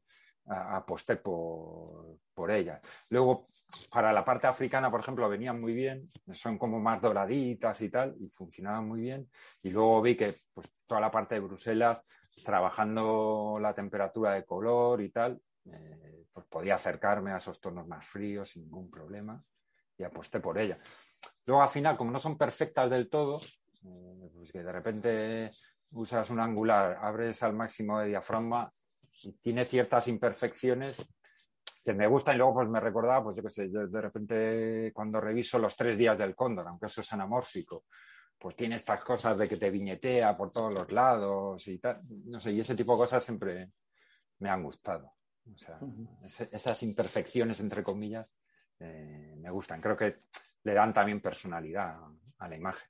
S2: aposté por, por ellas. Luego, para la parte africana, por ejemplo, venían muy bien, son como más doraditas y tal, y funcionaban muy bien. Y luego vi que pues, toda la parte de Bruselas, trabajando la temperatura de color y tal, eh, pues podía acercarme a esos tonos más fríos sin ningún problema y aposté por ella. Luego al final, como no son perfectas del todo, eh, pues que de repente usas un angular, abres al máximo de diafragma tiene ciertas imperfecciones que me gustan y luego pues me recordaba, pues yo qué sé, de repente cuando reviso los tres días del cóndor, aunque eso es anamórfico, pues tiene estas cosas de que te viñetea por todos los lados y tal, no sé, y ese tipo de cosas siempre me han gustado. O sea, esas imperfecciones, entre comillas, eh, me gustan. Creo que le dan también personalidad a la imagen.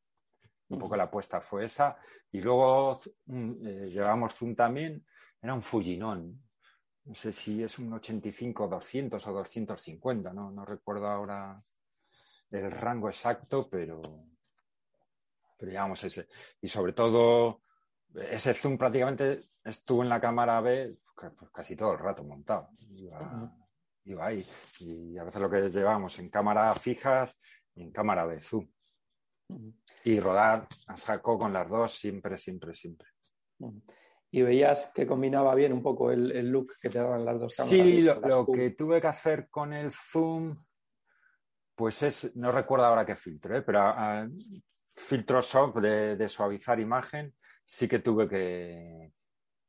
S2: Un poco la apuesta fue esa. Y luego mm, eh, llevamos Zoom también, era un Fujinon. No sé si es un 85, 200 o 250, no, no recuerdo ahora el rango exacto, pero, pero llevamos ese. Y sobre todo, ese zoom prácticamente estuvo en la cámara B pues casi todo el rato montado. Iba, ahí. Y a veces lo que llevamos en cámara fijas y en cámara de zoom. Y rodar a saco con las dos siempre, siempre, siempre.
S1: Y veías que combinaba bien un poco el, look que te daban las dos cámaras.
S2: Sí, lo, que tuve que hacer con el zoom, pues es, no recuerdo ahora qué filtro, ¿eh? pero ah, filtro soft de, suavizar imagen, sí que tuve que,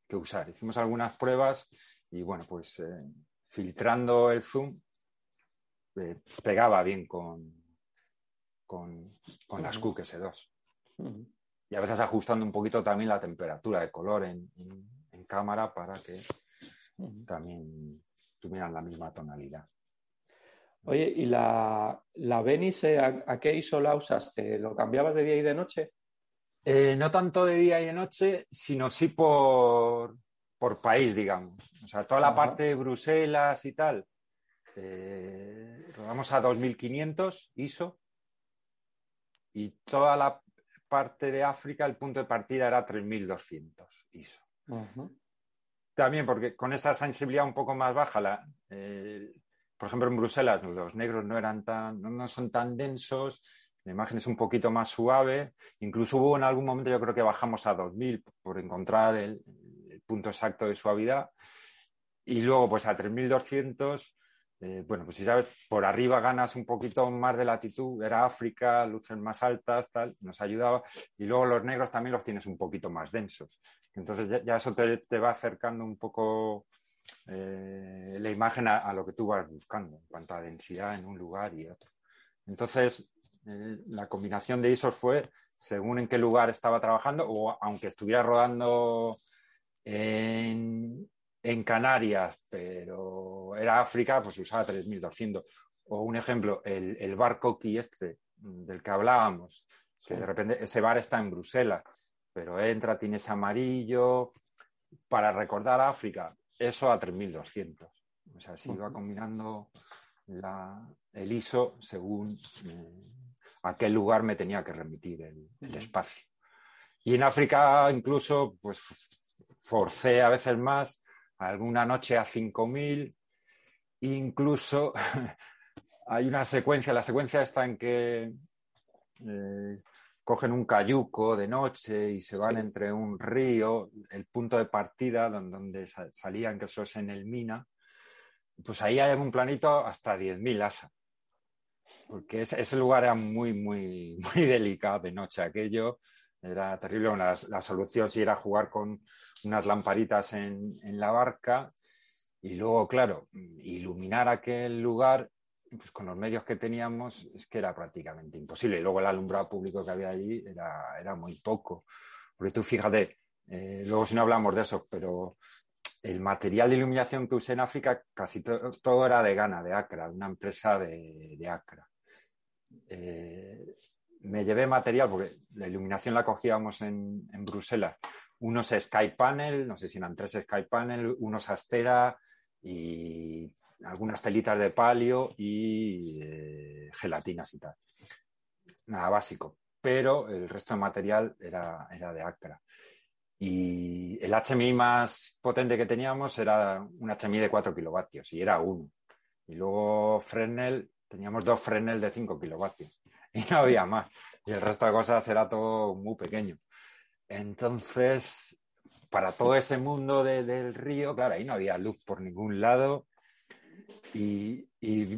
S2: que usar. Hicimos algunas pruebas y bueno, pues eh, filtrando el zoom eh, pegaba bien con, con, las Cook S2. Y a veces ajustando un poquito también la temperatura de color en, cámara para que también tuvieran la misma tonalidad.
S1: Oye, ¿y la, la Venice a, qué ISO la usaste? ¿Lo cambiabas de día y de noche?
S2: Eh, no tanto de día y de noche, sino sí por, país, digamos. O sea, toda la parte de Bruselas y tal, eh, rodamos a 2500 ISO y toda la parte de África, el punto de partida era 3200 ISO. También porque con esa sensibilidad un poco más baja, la, eh, por ejemplo en Bruselas los negros no eran tan, no son tan densos, la imagen es un poquito más suave. Incluso hubo en algún momento, yo creo que bajamos a 2000 por encontrar el, punto exacto de suavidad. Y luego, pues a 3200, eh, bueno, pues si sabes, por arriba ganas un poquito más de latitud, era África, luces más altas, tal, nos ayudaba. Y luego los negros también los tienes un poquito más densos. Entonces ya, eso te, va acercando un poco eh, la imagen a, a, lo que tú vas buscando en cuanto a densidad en un lugar y otro. Entonces, eh, la combinación de ISOs fue según en qué lugar estaba trabajando o aunque estuviera rodando en, Canarias, pero era África, pues usaba 3200. O un ejemplo, el, bar Coqui este del que hablábamos, que de repente ese bar está en Bruselas, pero entra, tiene ese amarillo. Para recordar África, eso a 3200. O sea, se iba combinando el ISO según eh, a qué lugar me tenía que remitir el, espacio. Y en África incluso pues forcé a veces más, alguna noche a 5000, incluso hay una secuencia, la secuencia está en que eh, cogen un cayuco de noche y se van entre un río, el punto de partida donde, salían, que eso es en el Mina, pues ahí hay un planito hasta 10.000 asas porque ese, lugar era muy, muy, muy delicado de noche. Aquello era terrible. la, solución sí era jugar con unas lamparitas en, la barca y luego, claro, iluminar aquel lugar pues con los medios que teníamos es que era prácticamente imposible. Y luego el alumbrado público que había allí era, era muy poco. Porque tú fíjate, eh, luego si no hablamos de eso, pero el material de iluminación que usé en África casi todo era de Ghana, de Accra, una empresa de, de Accra. Eh, me llevé material porque la iluminación la cogíamos en, en, Bruselas. Unos Sky Panel, no sé si eran tres Sky Panel, unos Astera y algunas telitas de palio y eh, gelatinas y tal. Nada básico. Pero el resto de material era, era de Accra. Y el HMI más potente que teníamos era un HMI de 4 kilovatios y era uno. Y luego Fresnel, teníamos dos Fresnel de 5 kilovatios y no había más. Y el resto de cosas era todo muy pequeño. Entonces, para todo ese mundo del río, claro, ahí no había luz por ningún lado. Y,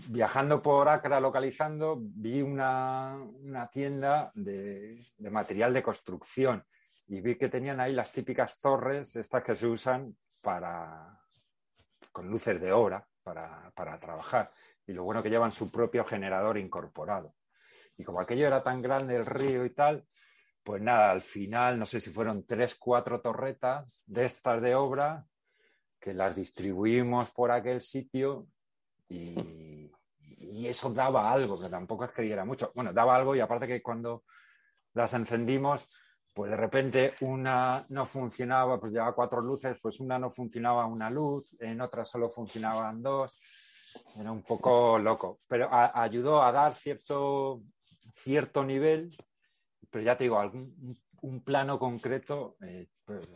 S2: viajando por Acra, localizando, vi una, tienda de, de material de construcción y vi que tenían ahí las típicas torres, estas que se usan para, con luces de obra para, para trabajar. Y lo bueno que llevan su propio generador incorporado. Y como aquello era tan grande el río y tal, pues nada, al final, no sé si fueron tres, cuatro torretas de estas de obra que las distribuimos por aquel sitio y, y, eso daba algo, que tampoco es que diera mucho. Bueno, daba algo y aparte que cuando las encendimos, pues de repente una no funcionaba, pues llevaba cuatro luces, pues una no funcionaba una luz, en otra solo funcionaban dos. Era un poco loco, pero ayudó a dar cierto, cierto nivel, pero ya te digo, algún, un plano concreto, eh, pues,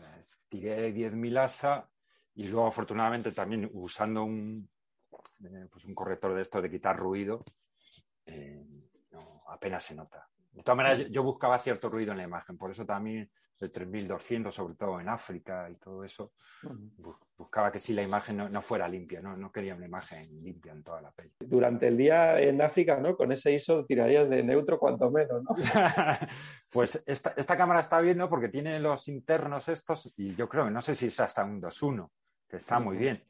S2: tiré 10.000 ASA y luego afortunadamente también usando un, eh, pues un corrector de esto de quitar ruido, eh, apenas se nota. De todas maneras, yo, buscaba cierto ruido en la imagen, por eso también el 3200, sobre todo en África y todo eso, buscaba que sí la imagen no, fuera limpia, ¿no? no quería una imagen limpia en toda la peli.
S1: Durante el día en África, ¿no? Con ese ISO tirarías de neutro cuanto menos, ¿no?
S2: pues esta, esta, cámara está bien, ¿no? Porque tiene los internos estos y yo creo, no sé si es hasta un 2.1, que está muy bien.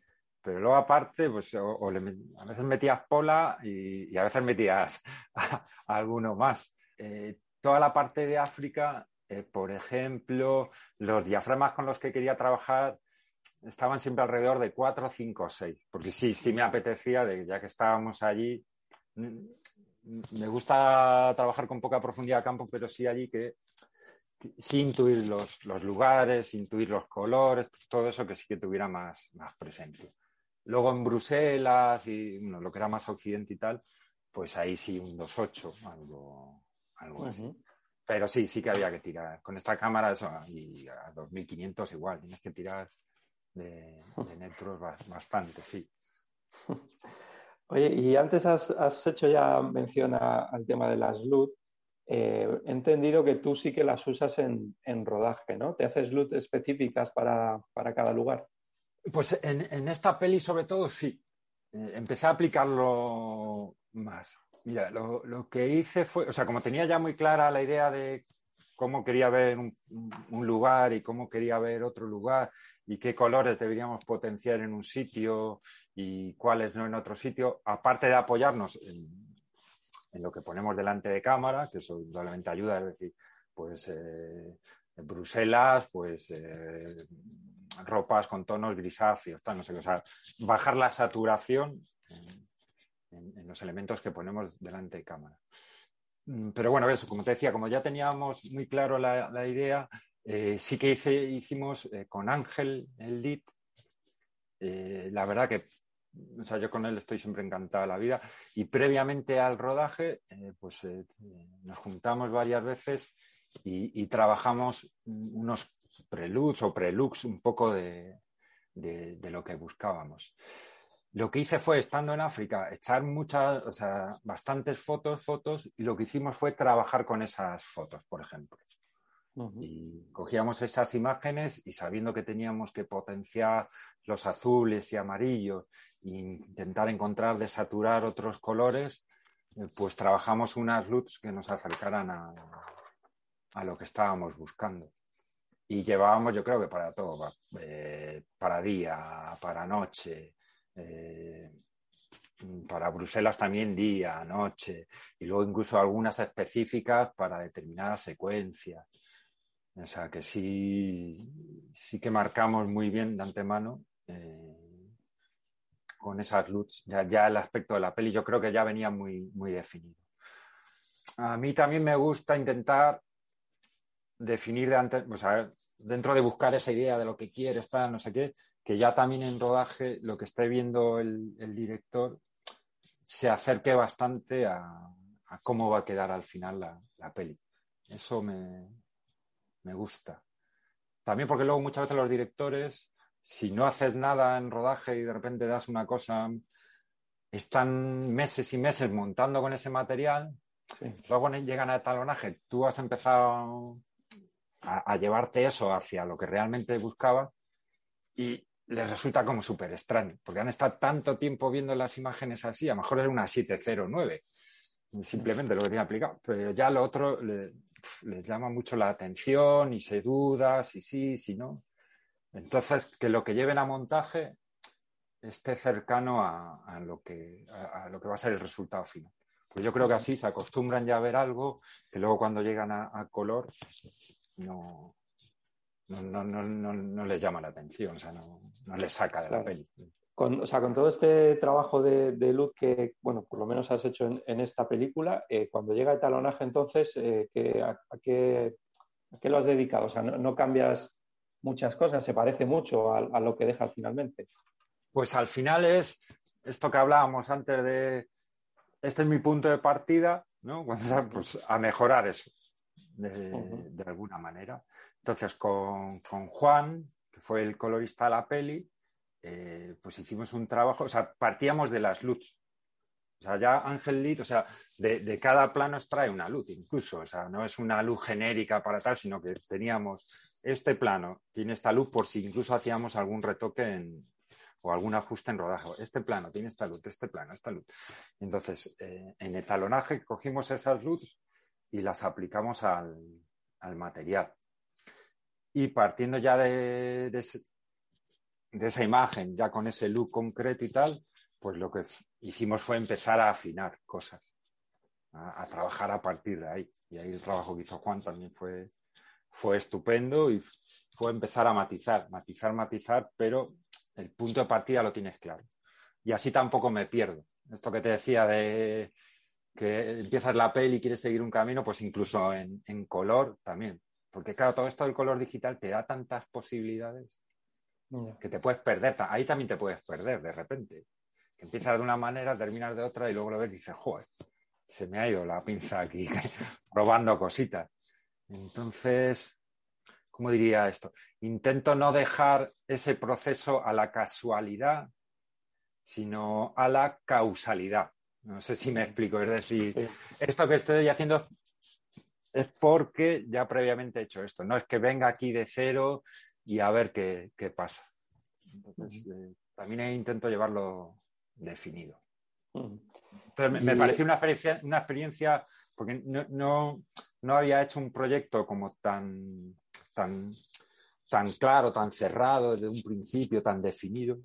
S2: Pero luego aparte, pues a veces metías pola y, a veces metías alguno más. Eh, toda la parte de África, eh, por ejemplo, los diafragmas con los que quería trabajar estaban siempre alrededor de 4, 5, 6. Porque sí, sí me apetecía, de, ya que estábamos allí, me gusta trabajar con poca profundidad de campo, pero sí allí que, sí intuir los, los, lugares, intuir los colores, todo eso que sí que tuviera más, más presencia. Luego en Bruselas y lo que era más occidente y tal, pues ahí sí un 2.8, algo, algo así. Pero sí, sí que había que tirar. Con esta cámara eso, y a 2500 igual, tienes que tirar de, de netros bastante, sí.
S1: Oye, y antes has, hecho ya mención al tema de las LUT. Eh, he entendido que tú sí que las usas en, en rodaje, ¿no? ¿Te haces LUT específicas para, para cada lugar?
S2: Pues en, esta peli sobre todo sí. Eh, empecé a aplicarlo más. Mira, lo, que hice fue, o sea, como tenía ya muy clara la idea de cómo quería ver un, lugar y cómo quería ver otro lugar y qué colores deberíamos potenciar en un sitio y cuáles no en otro sitio, aparte de apoyarnos en, lo que ponemos delante de cámara, que eso probablemente ayuda, es decir, pues eh, en Bruselas, pues eh, ropas con tonos grisáceos, no sé qué, o sea, bajar la saturación en, los elementos que ponemos delante de cámara. Mm, pero bueno, eso, como te decía, como ya teníamos muy claro la, idea, eh, sí que hicimos eh, con Ángel el lead. Eh, la verdad que, o sea, yo con él estoy siempre encantado de la vida. Y previamente al rodaje, pues nos juntamos varias veces y, trabajamos unos preludes o prelux un poco de, lo que buscábamos. Lo que hice fue, estando en África, echar muchas, o sea, bastantes fotos, fotos, y lo que hicimos fue trabajar con esas fotos, por ejemplo. Y cogíamos esas imágenes y sabiendo que teníamos que potenciar los azules y amarillos e intentar encontrar, desaturar otros colores, eh, pues trabajamos unas LUTs que nos acercaran a, a lo que estábamos buscando. Y llevábamos, yo creo que para todo, eh, para día, para noche, eh, para Bruselas también día, noche, y luego incluso algunas específicas para determinadas secuencias. O sea que sí, sí que marcamos muy bien de antemano eh, con esas luces, ya, el aspecto de la peli yo creo que ya venía muy, muy definido. A mí también me gusta intentar definir de antes, o sea, dentro de buscar esa idea de lo que quiere, está, no sé qué, que ya también en rodaje lo que esté viendo el, director se acerque bastante a, cómo va a quedar al final la, peli. Eso me, me, gusta. También porque luego muchas veces los directores, si no haces nada en rodaje y de repente das una cosa, están meses y meses montando con ese material, luego llegan a talonaje, tú has empezado a, llevarte eso hacia lo que realmente buscaba y les resulta como súper extraño, porque han estado tanto tiempo viendo las imágenes así, a lo mejor era una 709, simplemente lo que tenía aplicado, pero ya lo otro les llama mucho la atención y se duda si sí, si no. Entonces, que lo que lleven a montaje esté cercano a, lo, que, a, lo que va a ser el resultado final. Pues yo creo que así se acostumbran ya a ver algo que luego cuando llegan a color no, no, no, no, no les llama la atención, o sea, no, les saca de la peli.
S1: Con, o sea, con todo este trabajo de, luz que, bueno, por lo menos has hecho en, esta película, eh, cuando llega el talonaje, entonces, eh, a, qué, lo has dedicado? O sea, no, cambias muchas cosas, se parece mucho a, lo que dejas finalmente.
S2: Pues al final es esto que hablábamos antes de, este es mi punto de partida, ¿no? Pues a mejorar eso de, alguna manera. Entonces, con, Juan, que fue el colorista de la peli, eh, pues hicimos un trabajo, o sea, partíamos de las luces. O sea, ya Ángel Lit, o sea, de, cada plano extrae una luz incluso, o sea, no es una luz genérica para tal, sino que teníamos este plano, tiene esta luz por si incluso hacíamos algún retoque o algún ajuste en rodaje. Este plano tiene esta luz, este plano, esta luz. Entonces, eh, en el talonaje cogimos esas luces y las aplicamos al, material. Y partiendo ya de, de, esa imagen, ya con ese look concreto y tal, pues lo que hicimos fue empezar a afinar cosas, a, trabajar a partir de ahí. Y ahí el trabajo que hizo Juan también fue, fue estupendo y fue empezar a matizar, matizar, matizar, pero el punto de partida lo tienes claro. Y así tampoco me pierdo. Esto que te decía de que empiezas la peli y quieres seguir un camino, pues incluso en, color también. Porque claro, todo esto del color digital te da tantas posibilidades que te puedes perder. Ahí también te puedes perder de repente. Que empiezas de una manera, terminas de otra y luego lo ves y dices, joder, se me ha ido la pinza aquí probando cositas. Entonces, ¿cómo diría esto? Intento no dejar ese proceso a la casualidad, sino a la causalidad. No sé si me explico. Es decir, esto que estoy haciendo es porque ya previamente he hecho esto. No es que venga aquí de cero y a ver qué, pasa. Entonces, eh, también intento llevarlo definido. me, pareció una experiencia, una experiencia porque no, no, había hecho un proyecto como tan, tan, tan claro, tan cerrado desde un principio, tan definido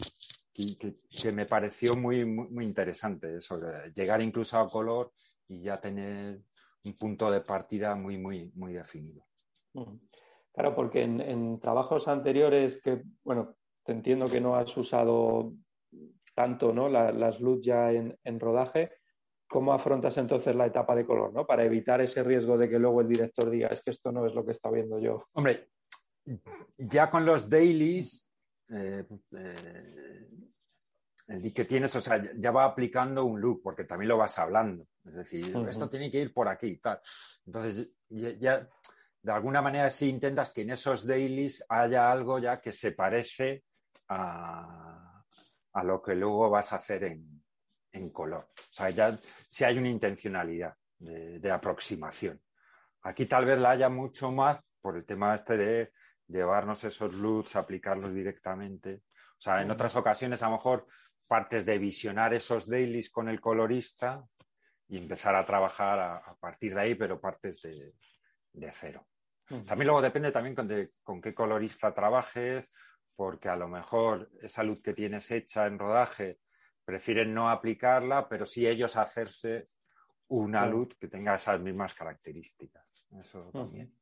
S2: que, me pareció muy, muy, interesante eso, llegar incluso a color y ya tener un punto de partida muy, muy, muy definido.
S1: Claro, porque en, trabajos anteriores que, bueno, te entiendo que no has usado tanto ¿no? las luz ya en, rodaje, ¿cómo afrontas entonces la etapa de color, ¿no? Para evitar ese riesgo de que luego el director diga, es que esto no es lo que está viendo yo.
S2: Hombre, ya con los dailies, eh, eh, el que tienes, o sea, ya va aplicando un look, porque también lo vas hablando. Es decir, esto tiene que ir por aquí y tal. Entonces, ya, de alguna manera sí intentas que en esos dailies haya algo ya que se parece a, lo que luego vas a hacer en, color. O sea, ya sí hay una intencionalidad de, de aproximación. Aquí tal vez la haya mucho más por el tema este de llevarnos esos looks, aplicarlos directamente. O sea, en otras ocasiones a lo mejor partes de visionar esos dailies con el colorista y empezar a trabajar a, partir de ahí, pero partes de, cero. También luego depende también con, qué colorista trabajes, porque a lo mejor esa luz que tienes hecha en rodaje prefieren no aplicarla, pero sí ellos hacerse una luz que tenga esas mismas características. Eso también.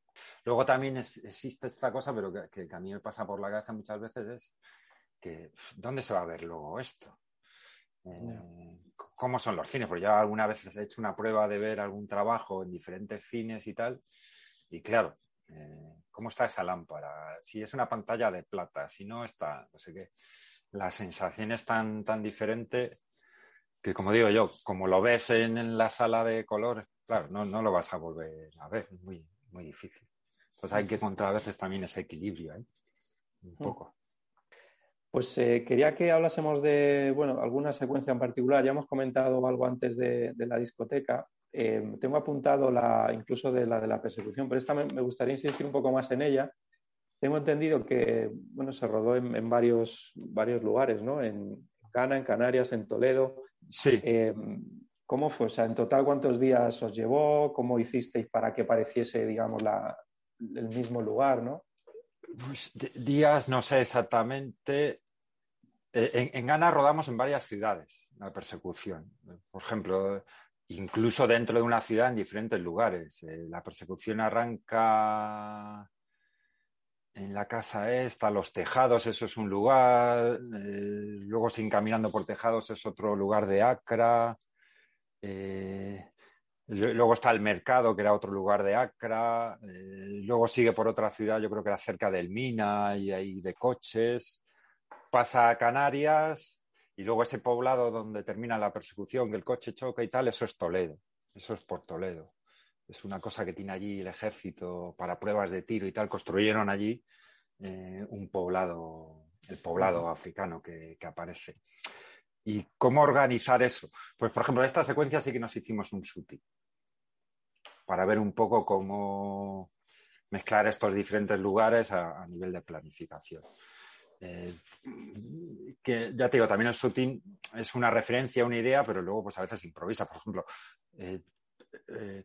S2: Luego también existe esta cosa, pero que, que, a mí me pasa por la cabeza muchas veces, es que ¿dónde se va a ver luego esto? Eh, ¿Cómo son los cines? Porque ya alguna vez he hecho una prueba de ver algún trabajo en diferentes cines y tal. Y claro, eh, ¿cómo está esa lámpara? Si es una pantalla de plata, si no está, no sé qué. La sensación es tan, tan diferente que, como digo yo, como lo ves en, la sala de color, claro, no, no, lo vas a volver a ver, es muy, muy difícil. Entonces hay que encontrar a veces también ese equilibrio, ¿eh? Un mm. poco.
S1: Pues eh, quería que hablásemos de, bueno, alguna secuencia en particular. Ya hemos comentado algo antes de, la discoteca. Eh, tengo apuntado la, incluso de la de la persecución, pero esta me, gustaría insistir un poco más en ella. Tengo entendido que, bueno, se rodó en, varios, varios lugares, ¿no? En Ghana, en Canarias, en Toledo.
S2: Sí.
S1: Eh, ¿Cómo fue? O sea, en total, ¿cuántos días os llevó? ¿Cómo hicisteis para que pareciese, digamos, la, el mismo lugar, no?
S2: Pues, días, no sé exactamente. Eh, en, Ghana rodamos en varias ciudades la persecución. Por ejemplo, incluso dentro de una ciudad en diferentes lugares. Eh, la persecución arranca en la casa esta, los tejados, eso es un lugar. Eh, luego, sin caminando por tejados, es otro lugar de Acra. Luego está el mercado, que era otro lugar de Acra. Eh, luego sigue por otra ciudad, yo creo que era cerca del Mina y ahí de coches. Pasa a Canarias y luego ese poblado donde termina la persecución, que el coche choca y tal, eso es Toledo. Eso es por Toledo. Es una cosa que tiene allí el ejército para pruebas de tiro y tal. Construyeron allí eh, un poblado, el poblado africano que, que aparece. ¿Y cómo organizar eso? Pues, por ejemplo, en esta secuencia sí que nos hicimos un shooting para ver un poco cómo mezclar estos diferentes lugares a, nivel de planificación. Eh, que ya te digo, también el shooting es una referencia, una idea, pero luego pues a veces improvisa. Por ejemplo, eh, eh,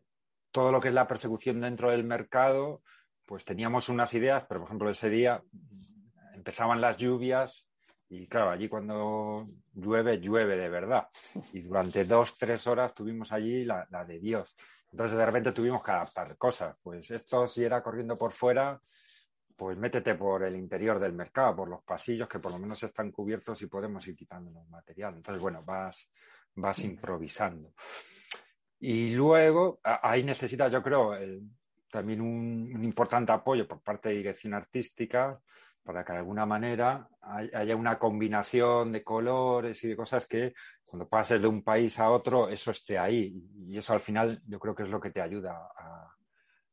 S2: todo lo que es la persecución dentro del mercado, pues teníamos unas ideas, pero por ejemplo ese día empezaban las lluvias y claro, allí cuando llueve, llueve de verdad. Y durante dos, tres horas tuvimos allí la, de Dios. Entonces de repente tuvimos que adaptar cosas. Pues esto si era corriendo por fuera, pues métete por el interior del mercado, por los pasillos que por lo menos están cubiertos y podemos ir quitando el material. Entonces, bueno, vas, vas improvisando. Y luego ahí necesitas, yo creo, eh, también un, importante apoyo por parte de dirección artística para que de alguna manera haya una combinación de colores y de cosas que cuando pases de un país a otro eso esté ahí. Y eso al final yo creo que es lo que te ayuda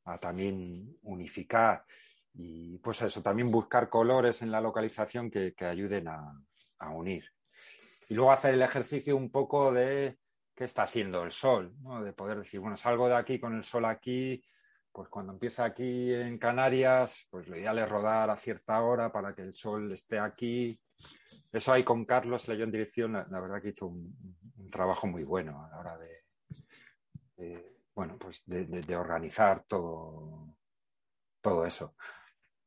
S2: a, también unificar. Y pues eso, también buscar colores en la localización que, ayuden a, unir. Y luego hacer el ejercicio un poco de qué está haciendo el sol, de poder decir, bueno, salgo de aquí con el sol aquí, pues cuando empieza aquí en Canarias, pues lo ideal es rodar a cierta hora para que el sol esté aquí. Eso ahí con Carlos leyó en dirección, la, verdad que hizo un, trabajo muy bueno a la hora de, bueno, pues de, organizar todo, todo eso.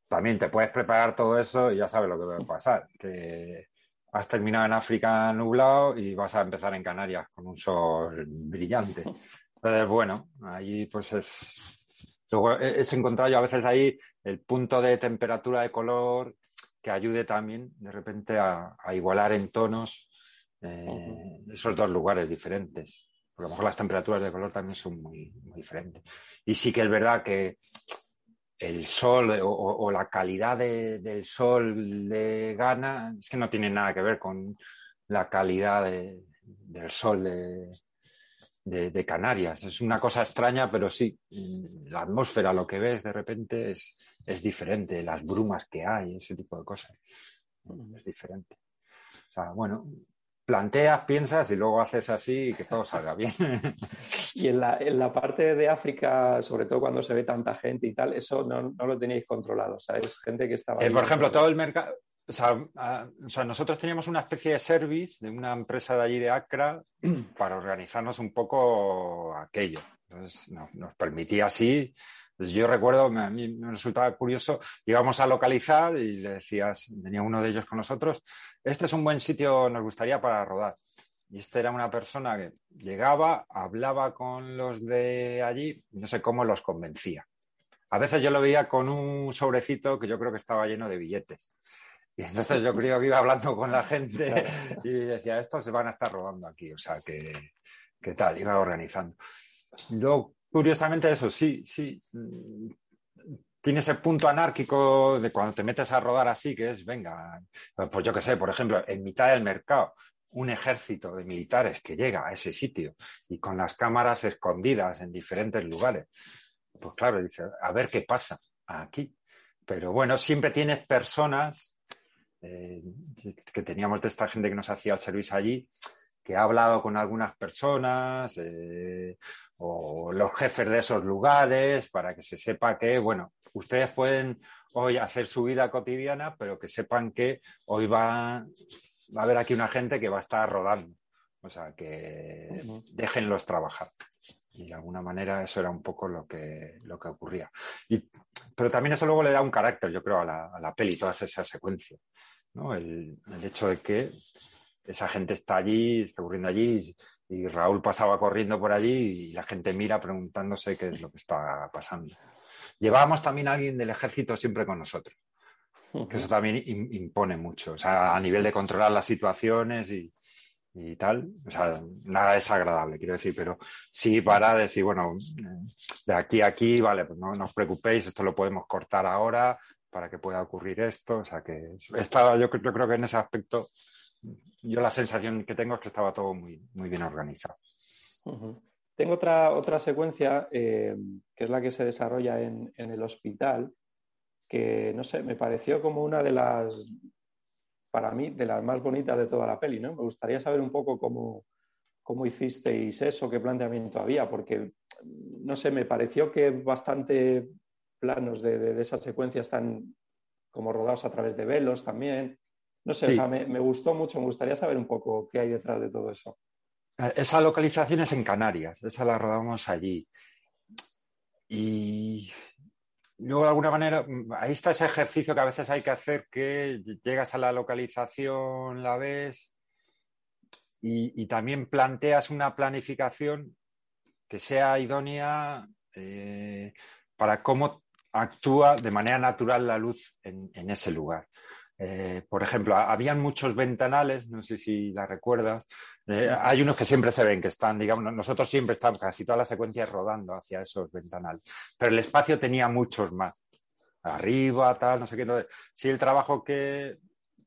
S2: También te puedes preparar todo eso y ya sabes lo que va a pasar, que has terminado en África nublado y vas a empezar en Canarias con un sol brillante. Entonces, bueno, ahí pues es, Luego es encontrar yo a veces ahí el punto de temperatura de color que ayude también de repente a, igualar en tonos eh, esos dos lugares diferentes. Porque a lo mejor las temperaturas de color también son muy, diferentes. Y sí que es verdad que el sol o, la calidad del sol de Ghana es que no tiene nada que ver con la calidad del sol de, de, Canarias. Es una cosa extraña, pero sí, la atmósfera, lo que ves de repente es, es diferente, las brumas que hay, ese tipo de cosas. Es diferente. O sea, bueno, planteas, piensas y luego haces así y que todo salga bien.
S1: y en la, en la, parte de África, sobre todo cuando se ve tanta gente y tal, eso no, no lo teníais controlado. O sea, es gente que estaba.
S2: Eh, por ejemplo, todo el mercado. O sea, nosotros teníamos una especie de service de una empresa de allí de Accra para organizarnos un poco aquello. Entonces nos, permitía así. yo recuerdo, a mí me resultaba curioso, íbamos a localizar y le decías, venía uno de ellos con nosotros, este es un buen sitio, nos gustaría para rodar. Y este era una persona que llegaba, hablaba con los de allí, no sé cómo los convencía. A veces yo lo veía con un sobrecito que yo creo que estaba lleno de billetes Y entonces yo creo que iba hablando con la gente y decía, estos se van a estar robando aquí, o sea, que, que tal, iba organizando. Yo, curiosamente, eso sí, sí, mm, tiene ese punto anárquico de cuando te metes a rodar así, que es, venga, pues yo qué sé, por ejemplo, en mitad del mercado, un ejército de militares que llega a ese sitio y con las cámaras escondidas en diferentes lugares. Pues claro, dice, a ver qué pasa aquí. Pero bueno, siempre tienes personas eh, que teníamos de esta gente que nos hacía el servicio allí, que ha hablado con algunas personas eh, o los jefes de esos lugares para que se sepa que, bueno, ustedes pueden hoy hacer su vida cotidiana, pero que sepan que hoy va, va a haber aquí una gente que va a estar rodando. O sea, que déjenlos trabajar. Y de alguna manera eso era un poco lo que, lo que ocurría. Y, pero también eso luego le da un carácter, yo creo, a la, a la peli, todas esas secuencias. ¿no? El, el, hecho de que esa gente está allí, está ocurriendo allí, y Raúl pasaba corriendo por allí y la gente mira preguntándose qué es lo que está pasando. Llevábamos también a alguien del ejército siempre con nosotros, que eso también impone mucho, o sea, a nivel de controlar las situaciones y, y tal, o sea, nada es agradable, quiero decir, pero sí para decir, bueno, de aquí a aquí, vale, pues no, no os preocupéis, esto lo podemos cortar ahora para que pueda ocurrir esto, o sea que estaba, yo, yo creo que en ese aspecto, yo la sensación que tengo es que estaba todo muy, muy bien organizado.
S1: Tengo otra, otra secuencia eh, que es la que se desarrolla en, en el hospital, que no sé, me pareció como una de las para mí, de las más bonitas de toda la peli, ¿no? Me gustaría saber un poco cómo, cómo hicisteis eso, qué planteamiento había, porque, no sé, me pareció que bastante planos de, de, de esa secuencia están como rodados a través de velos también. No sé, sí. o sea, me, me, gustó mucho, me gustaría saber un poco qué hay detrás de todo eso.
S2: Eh, esa localización es en Canarias, esa la rodamos allí. Y Luego, de alguna manera, ahí está ese ejercicio que a veces hay que hacer, que llegas a la localización, la ves y, y también planteas una planificación que sea idónea eh, para cómo actúa de manera natural la luz en, en ese lugar. Eh, por ejemplo, habían muchos ventanales, no sé si la recuerdas. Eh, hay unos que siempre se ven, que están, digamos, nosotros siempre estamos casi todas las secuencias rodando hacia esos ventanales. Pero el espacio tenía muchos más. Arriba, tal, no sé qué. Entonces, sí, el trabajo que,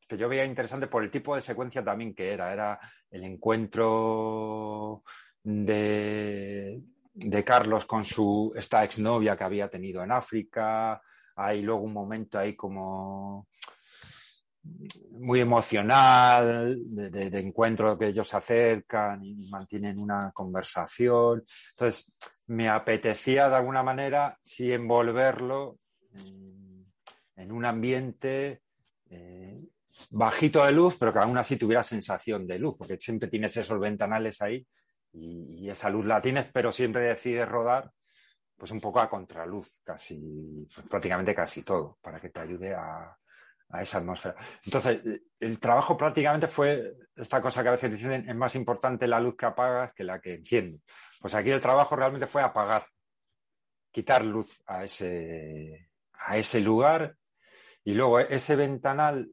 S2: que yo veía interesante por el tipo de secuencia también que era. Era el encuentro de, de Carlos con su esta exnovia que había tenido en África. Hay luego un momento ahí como muy emocional, de, encuentro que ellos se acercan y mantienen una conversación. Entonces, me apetecía de alguna manera, sí, envolverlo en, un ambiente eh, bajito de luz, pero que aún así tuviera sensación de luz, porque siempre tienes esos ventanales ahí y, y esa luz la tienes, pero siempre decides rodar pues un poco a contraluz, casi, pues prácticamente casi todo, para que te ayude a, a esa atmósfera. Entonces, el trabajo prácticamente fue esta cosa que a veces dicen, es más importante la luz que apagas que la que enciende. Pues aquí el trabajo realmente fue apagar, quitar luz a ese, a ese lugar y luego ese ventanal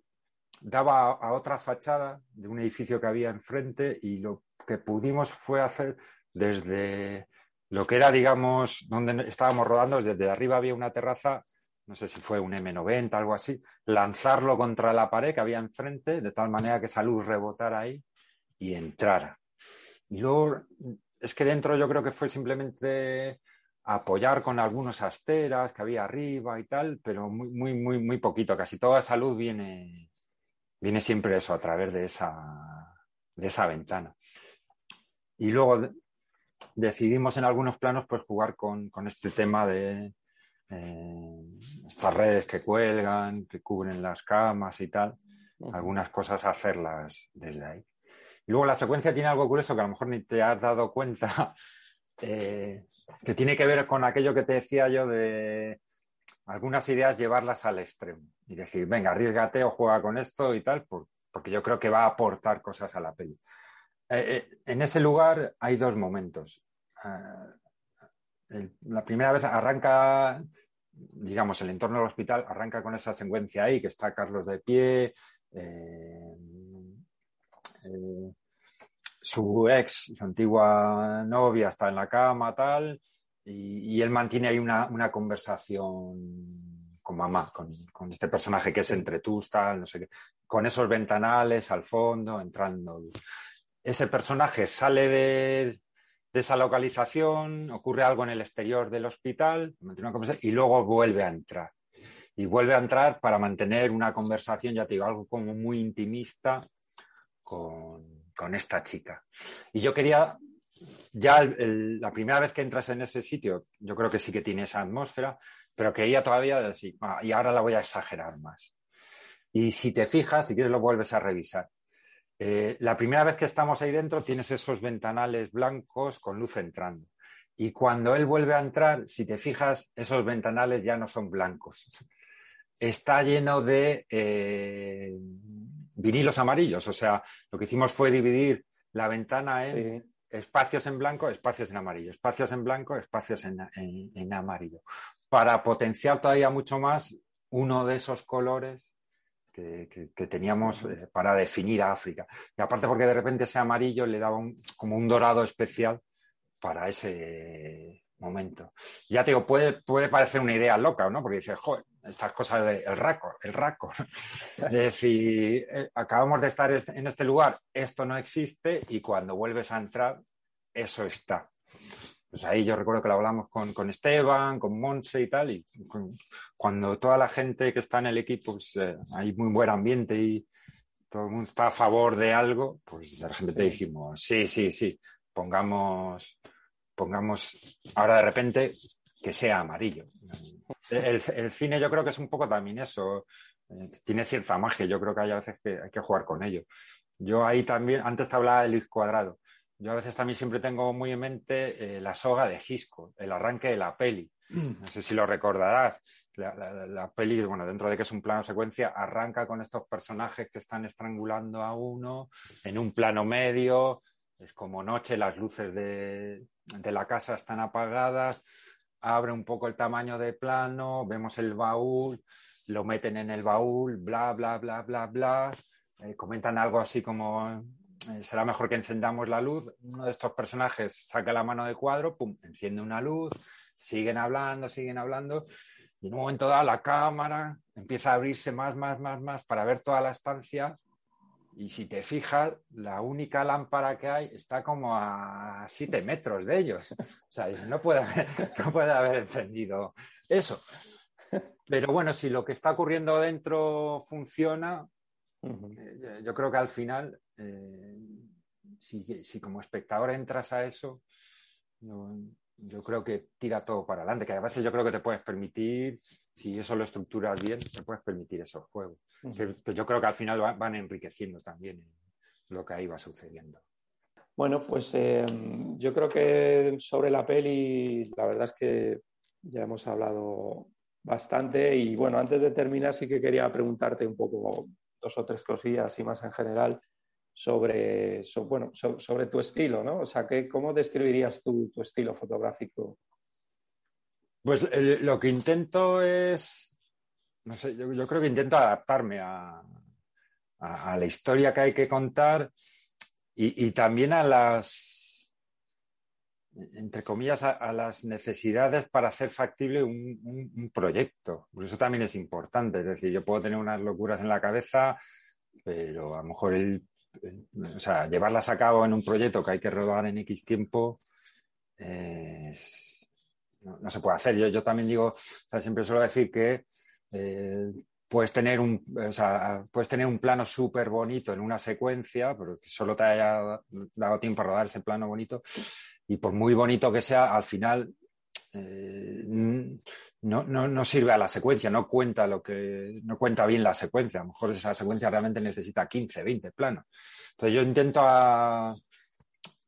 S2: daba a, otra fachada de un edificio que había enfrente y lo que pudimos fue hacer desde lo que era, digamos, donde estábamos rodando, desde arriba había una terraza no sé si fue un M90, algo así, lanzarlo contra la pared que había enfrente, de tal manera que esa luz rebotara ahí y entrara. Y luego, es que dentro yo creo que fue simplemente apoyar con algunos asteras que había arriba y tal, pero muy, muy, muy, muy poquito. Casi toda esa luz viene, viene siempre eso, a través de esa, de esa ventana. Y luego decidimos en algunos planos pues jugar con, con este tema de, eh, estas redes que cuelgan, que cubren las camas y tal, algunas cosas hacerlas desde ahí. Y luego la secuencia tiene algo curioso que a lo mejor ni te has dado cuenta, eh, que tiene que ver con aquello que te decía yo de algunas ideas llevarlas al extremo y decir, venga, arriesgate o juega con esto y tal, por, porque yo creo que va a aportar cosas a la peli. Eh, eh en ese lugar hay dos momentos. Uh, la primera vez arranca digamos, el entorno del hospital arranca con esa secuencia ahí, que está Carlos de pie, eh, eh, su ex, su antigua novia está en la cama, tal, y, él mantiene ahí una, conversación con mamá, con, este personaje que es entre tú, tal, no sé qué, con esos ventanales al fondo, entrando. Ese personaje sale de, de esa localización, ocurre algo en el exterior del hospital, y luego vuelve a entrar. Y vuelve a entrar para mantener una conversación, ya te digo, algo como muy intimista con, esta chica. Y yo quería, ya la primera vez que entras en ese sitio, yo creo que sí que tiene esa atmósfera, pero quería todavía decir, ah, y ahora la voy a exagerar más. Y si te fijas, si quieres lo vuelves a revisar. Eh, la primera vez que estamos ahí dentro tienes esos ventanales blancos con luz entrando. Y cuando él vuelve a entrar, si te fijas, esos ventanales ya no son blancos. Está lleno de eh, vinilos amarillos. O sea, lo que hicimos fue dividir la ventana en espacios en blanco, espacios en amarillo, espacios en blanco, espacios en amarillo. Para potenciar todavía mucho más uno de esos colores que, teníamos eh, para definir a África. Y aparte porque de repente ese amarillo le daba como un dorado especial para ese momento. Ya te digo, puede, puede parecer una idea loca, ¿no? Porque dices, joder, estas cosas del el raco, el raco. Es decir, eh, acabamos de estar en este lugar, esto no existe y cuando vuelves a entrar, eso está pues ahí yo recuerdo que lo hablamos con, Esteban, con Monse y tal, y cuando toda la gente que está en el equipo, pues, eh, hay muy buen ambiente y todo el mundo está a favor de algo, pues de repente te dijimos, sí, sí, sí, pongamos, pongamos ahora de repente que sea amarillo. El, cine yo creo que es un poco también eso, eh, tiene cierta magia, yo creo que hay a veces que hay que jugar con ello. Yo ahí también, antes te hablaba del Luis Cuadrado, yo a veces también siempre tengo muy en mente eh, la soga de Gisco, el arranque de la peli. Mm. No sé si lo recordarás. La, peli, bueno, dentro de que es un plano secuencia, arranca con estos personajes que están estrangulando a uno en un plano medio. Es como noche, las luces de, de la casa están apagadas. Abre un poco el tamaño de plano, vemos el baúl, lo meten en el baúl, bla, bla, bla, bla, bla. Eh, comentan algo así como será mejor que encendamos la luz. Uno de estos personajes saca la mano de cuadro, pum, enciende una luz, siguen hablando, siguen hablando. Y en un momento dado la cámara empieza a abrirse más, más, más, más para ver toda la estancia. Y si te fijas, la única lámpara que hay está como a siete metros de ellos. O sea, no puede haber, no puede haber encendido eso. Pero bueno, si lo que está ocurriendo dentro funciona, eh, yo creo que al final, eh, si, como espectador entras a eso, yo creo que tira todo para adelante, que a veces yo creo que te puedes permitir, si eso lo estructuras bien, te puedes permitir esos juegos, que, yo creo que al final van, enriqueciendo también lo que ahí va sucediendo.
S1: Bueno, pues eh, yo creo que sobre la peli, la verdad es que ya hemos hablado bastante y bueno, antes de terminar sí que quería preguntarte un poco dos o tres cosillas y más en general sobre, bueno, sobre tu estilo, ¿no? O sea, ¿cómo describirías tu, tu estilo fotográfico?
S2: Pues lo que intento es, no sé, yo, creo que intento adaptarme a, la historia que hay que contar y, también a las, entre comillas, a, las necesidades para hacer factible un, proyecto. Por eso también es importante. Es decir, yo puedo tener unas locuras en la cabeza, pero a lo mejor el, o sea, llevarlas a cabo en un proyecto que hay que rodar en X tiempo no, se puede hacer. Yo, yo también digo, siempre suelo decir que eh, puedes tener un, o sea, puedes tener un plano súper bonito en una secuencia, pero que solo te haya dado tiempo a rodar ese plano bonito. Y por muy bonito que sea, al final eh, no, no, no, sirve a la secuencia, no cuenta lo que, no cuenta bien la secuencia. A lo mejor esa secuencia realmente necesita 15, 20 planos. Entonces yo intento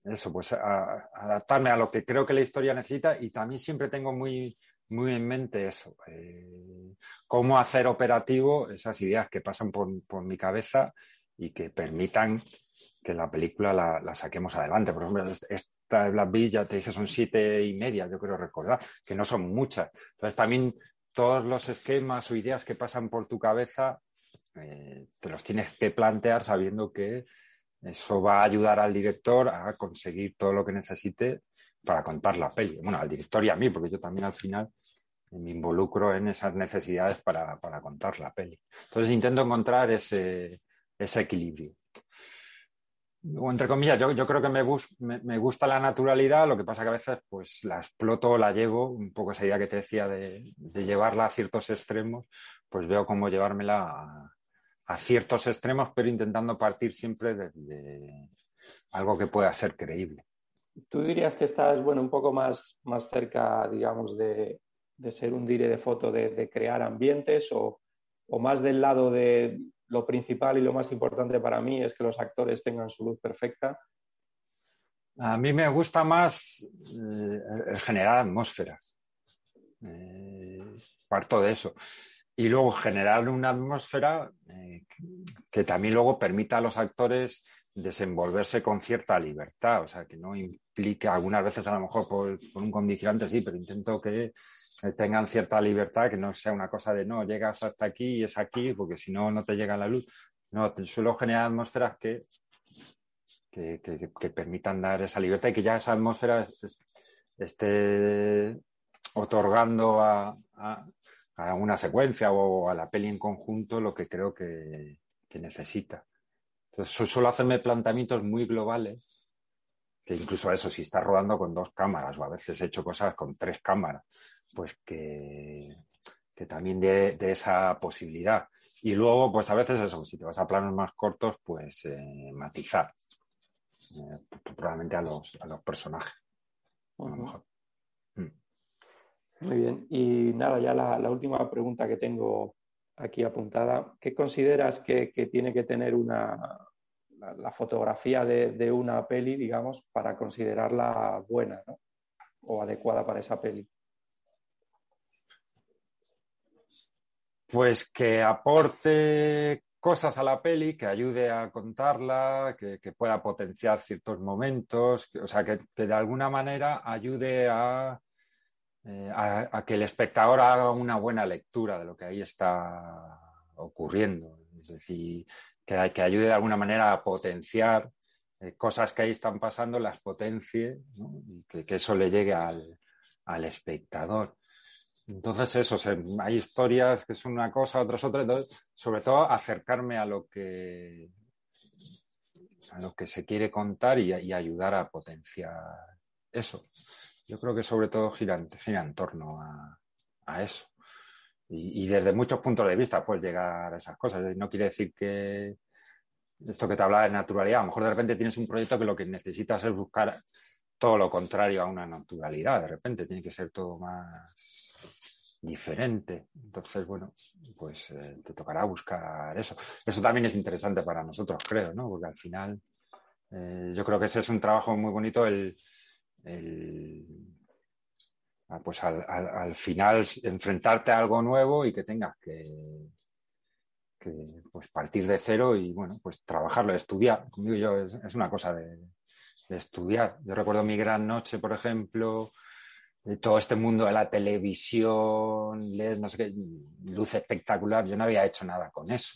S2: eso, pues adaptarme a lo que creo que la historia necesita y también siempre tengo muy, muy en mente eso, eh, cómo hacer operativo esas ideas que pasan por, por, mi cabeza y que permitan que la película la, saquemos adelante. Por ejemplo, esta de Black Beach, ya te dije, son siete y media, yo creo recordar, que no son muchas. Entonces también todos los esquemas o ideas que pasan por tu cabeza eh, te los tienes que plantear sabiendo que eso va a ayudar al director a conseguir todo lo que necesite para contar la peli. Bueno, al director y a mí, porque yo también al final me involucro en esas necesidades para, contar la peli. Entonces intento encontrar ese, equilibrio. O entre comillas, yo, creo que me, gusta la naturalidad, lo que pasa que a veces pues la exploto o la llevo, un poco esa idea que te decía de, llevarla a ciertos extremos, pues veo cómo llevármela a, ciertos extremos, pero intentando partir siempre de, algo que pueda ser creíble.
S1: ¿Tú dirías que estás, bueno, un poco más, más cerca, digamos, de, de ser un dire de foto, de, crear ambientes o, más del lado de lo principal y lo más importante para mí es que los actores tengan su luz perfecta?
S2: A mí me gusta más eh, generar atmósferas. Eh, parto de eso. Y luego generar una atmósfera eh, que también luego permita a los actores desenvolverse con cierta libertad, o sea, que no implique algunas veces a lo mejor por, un condicionante, sí, pero intento que tengan cierta libertad, que no sea una cosa de no, llegas hasta aquí y es aquí, porque si no, no te llega la luz. No, suelo generar atmósferas que, que, permitan dar esa libertad y que ya esa atmósfera esté otorgando a, una secuencia o a la peli en conjunto lo que creo que, necesita. Entonces, suelo hacerme planteamientos muy globales, que incluso eso, si estás rodando con dos cámaras, o a veces he hecho cosas con tres cámaras, pues que, también de, esa posibilidad. Y luego, pues a veces eso, si te vas a planos más cortos, pues eh, matizar eh, probablemente a los, a los personajes. A lo mejor.
S1: Muy bien. Y nada, ya la, última pregunta que tengo aquí apuntada. ¿Qué consideras que, tiene que tener una, la, fotografía de, una peli, digamos, para considerarla buena o adecuada para esa peli?
S2: Pues que aporte cosas a la peli, que ayude a contarla, que, pueda potenciar ciertos momentos, o sea, que, de alguna manera ayude eh, a, que el espectador haga una buena lectura de lo que ahí está ocurriendo. Es decir, que, que ayude de alguna manera a potenciar eh, cosas que ahí están pasando, las potencie y que, eso le llegue al espectador. Entonces, eso, hay historias que son una cosa, otras otra. Entonces, sobre todo, acercarme a lo que, a lo que se quiere contar y, ayudar a potenciar eso. Yo creo que sobre todo gira, en torno a, eso. Y, desde muchos puntos de vista puedes llegar a esas cosas. No quiere decir que esto que te hablaba de naturalidad, a lo mejor de repente tienes un proyecto que lo que necesitas es buscar todo lo contrario a una naturalidad. De repente tiene que ser todo más diferente. Entonces, bueno, pues eh, te tocará buscar eso. Eso también es interesante para nosotros, creo, ¿no? Porque al final, eh, yo creo que ese es un trabajo muy bonito, el, ah, pues al, final enfrentarte a algo nuevo y que tengas que, pues partir de cero y, bueno, pues trabajarlo, estudiar. Como digo yo, es, una cosa de, estudiar. Yo recuerdo mi gran noche, por ejemplo, todo este mundo de la televisión, lees, no sé qué, luz espectacular, yo no había hecho nada con eso.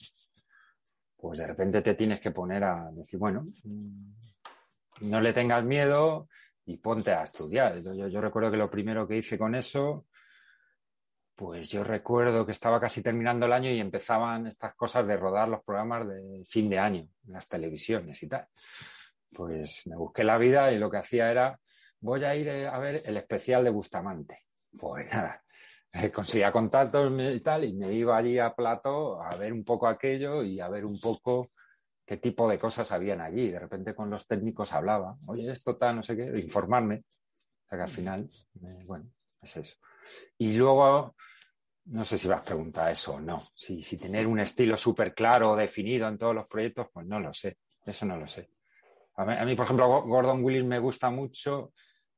S2: Pues de repente te tienes que poner a decir, bueno, mm, no le tengas miedo y ponte a estudiar. Yo, recuerdo que lo primero que hice con eso, pues yo recuerdo que estaba casi terminando el año y empezaban estas cosas de rodar los programas de fin de año, las televisiones y tal. Pues me busqué la vida y lo que hacía era voy a ir eh, a ver el especial de Bustamante. Pues nada, eh, conseguía contactos y tal, y me iba allí a Plato a ver un poco aquello y a ver un poco qué tipo de cosas habían allí. De repente con los técnicos hablaba, oye, esto está, no sé qué, informarme. O sea que al final, eh, bueno, es eso. Y luego, no sé si vas a preguntar eso o no. Si, si tener un estilo súper claro, definido en todos los proyectos, pues no lo sé. Eso no lo sé. A mí, por ejemplo, Gordon Willis me gusta mucho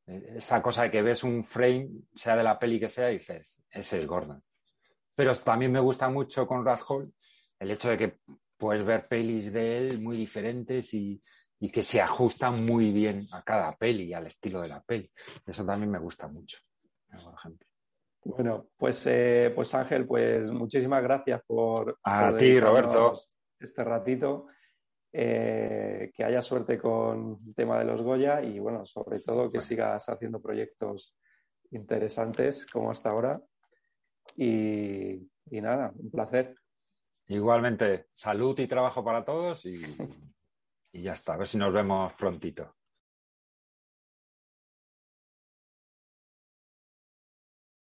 S2: esa cosa de que ves un frame, sea de la peli que sea, y dices, ese es Gordon. Pero también me gusta mucho con Hall el hecho de que puedes ver pelis de él muy diferentes y, que se ajustan muy bien a cada peli y al estilo de la peli. Eso también me gusta mucho, por ejemplo.
S1: Bueno, pues, eh, pues Ángel, pues muchísimas gracias por...
S2: A ti, Roberto.
S1: Este ratito. Eh, que haya suerte con el tema de los Goya y bueno, sobre todo que sigas haciendo proyectos interesantes como hasta ahora. Y, nada, un placer.
S2: Igualmente, salud y trabajo para todos y, y ya está. A ver si nos vemos prontito.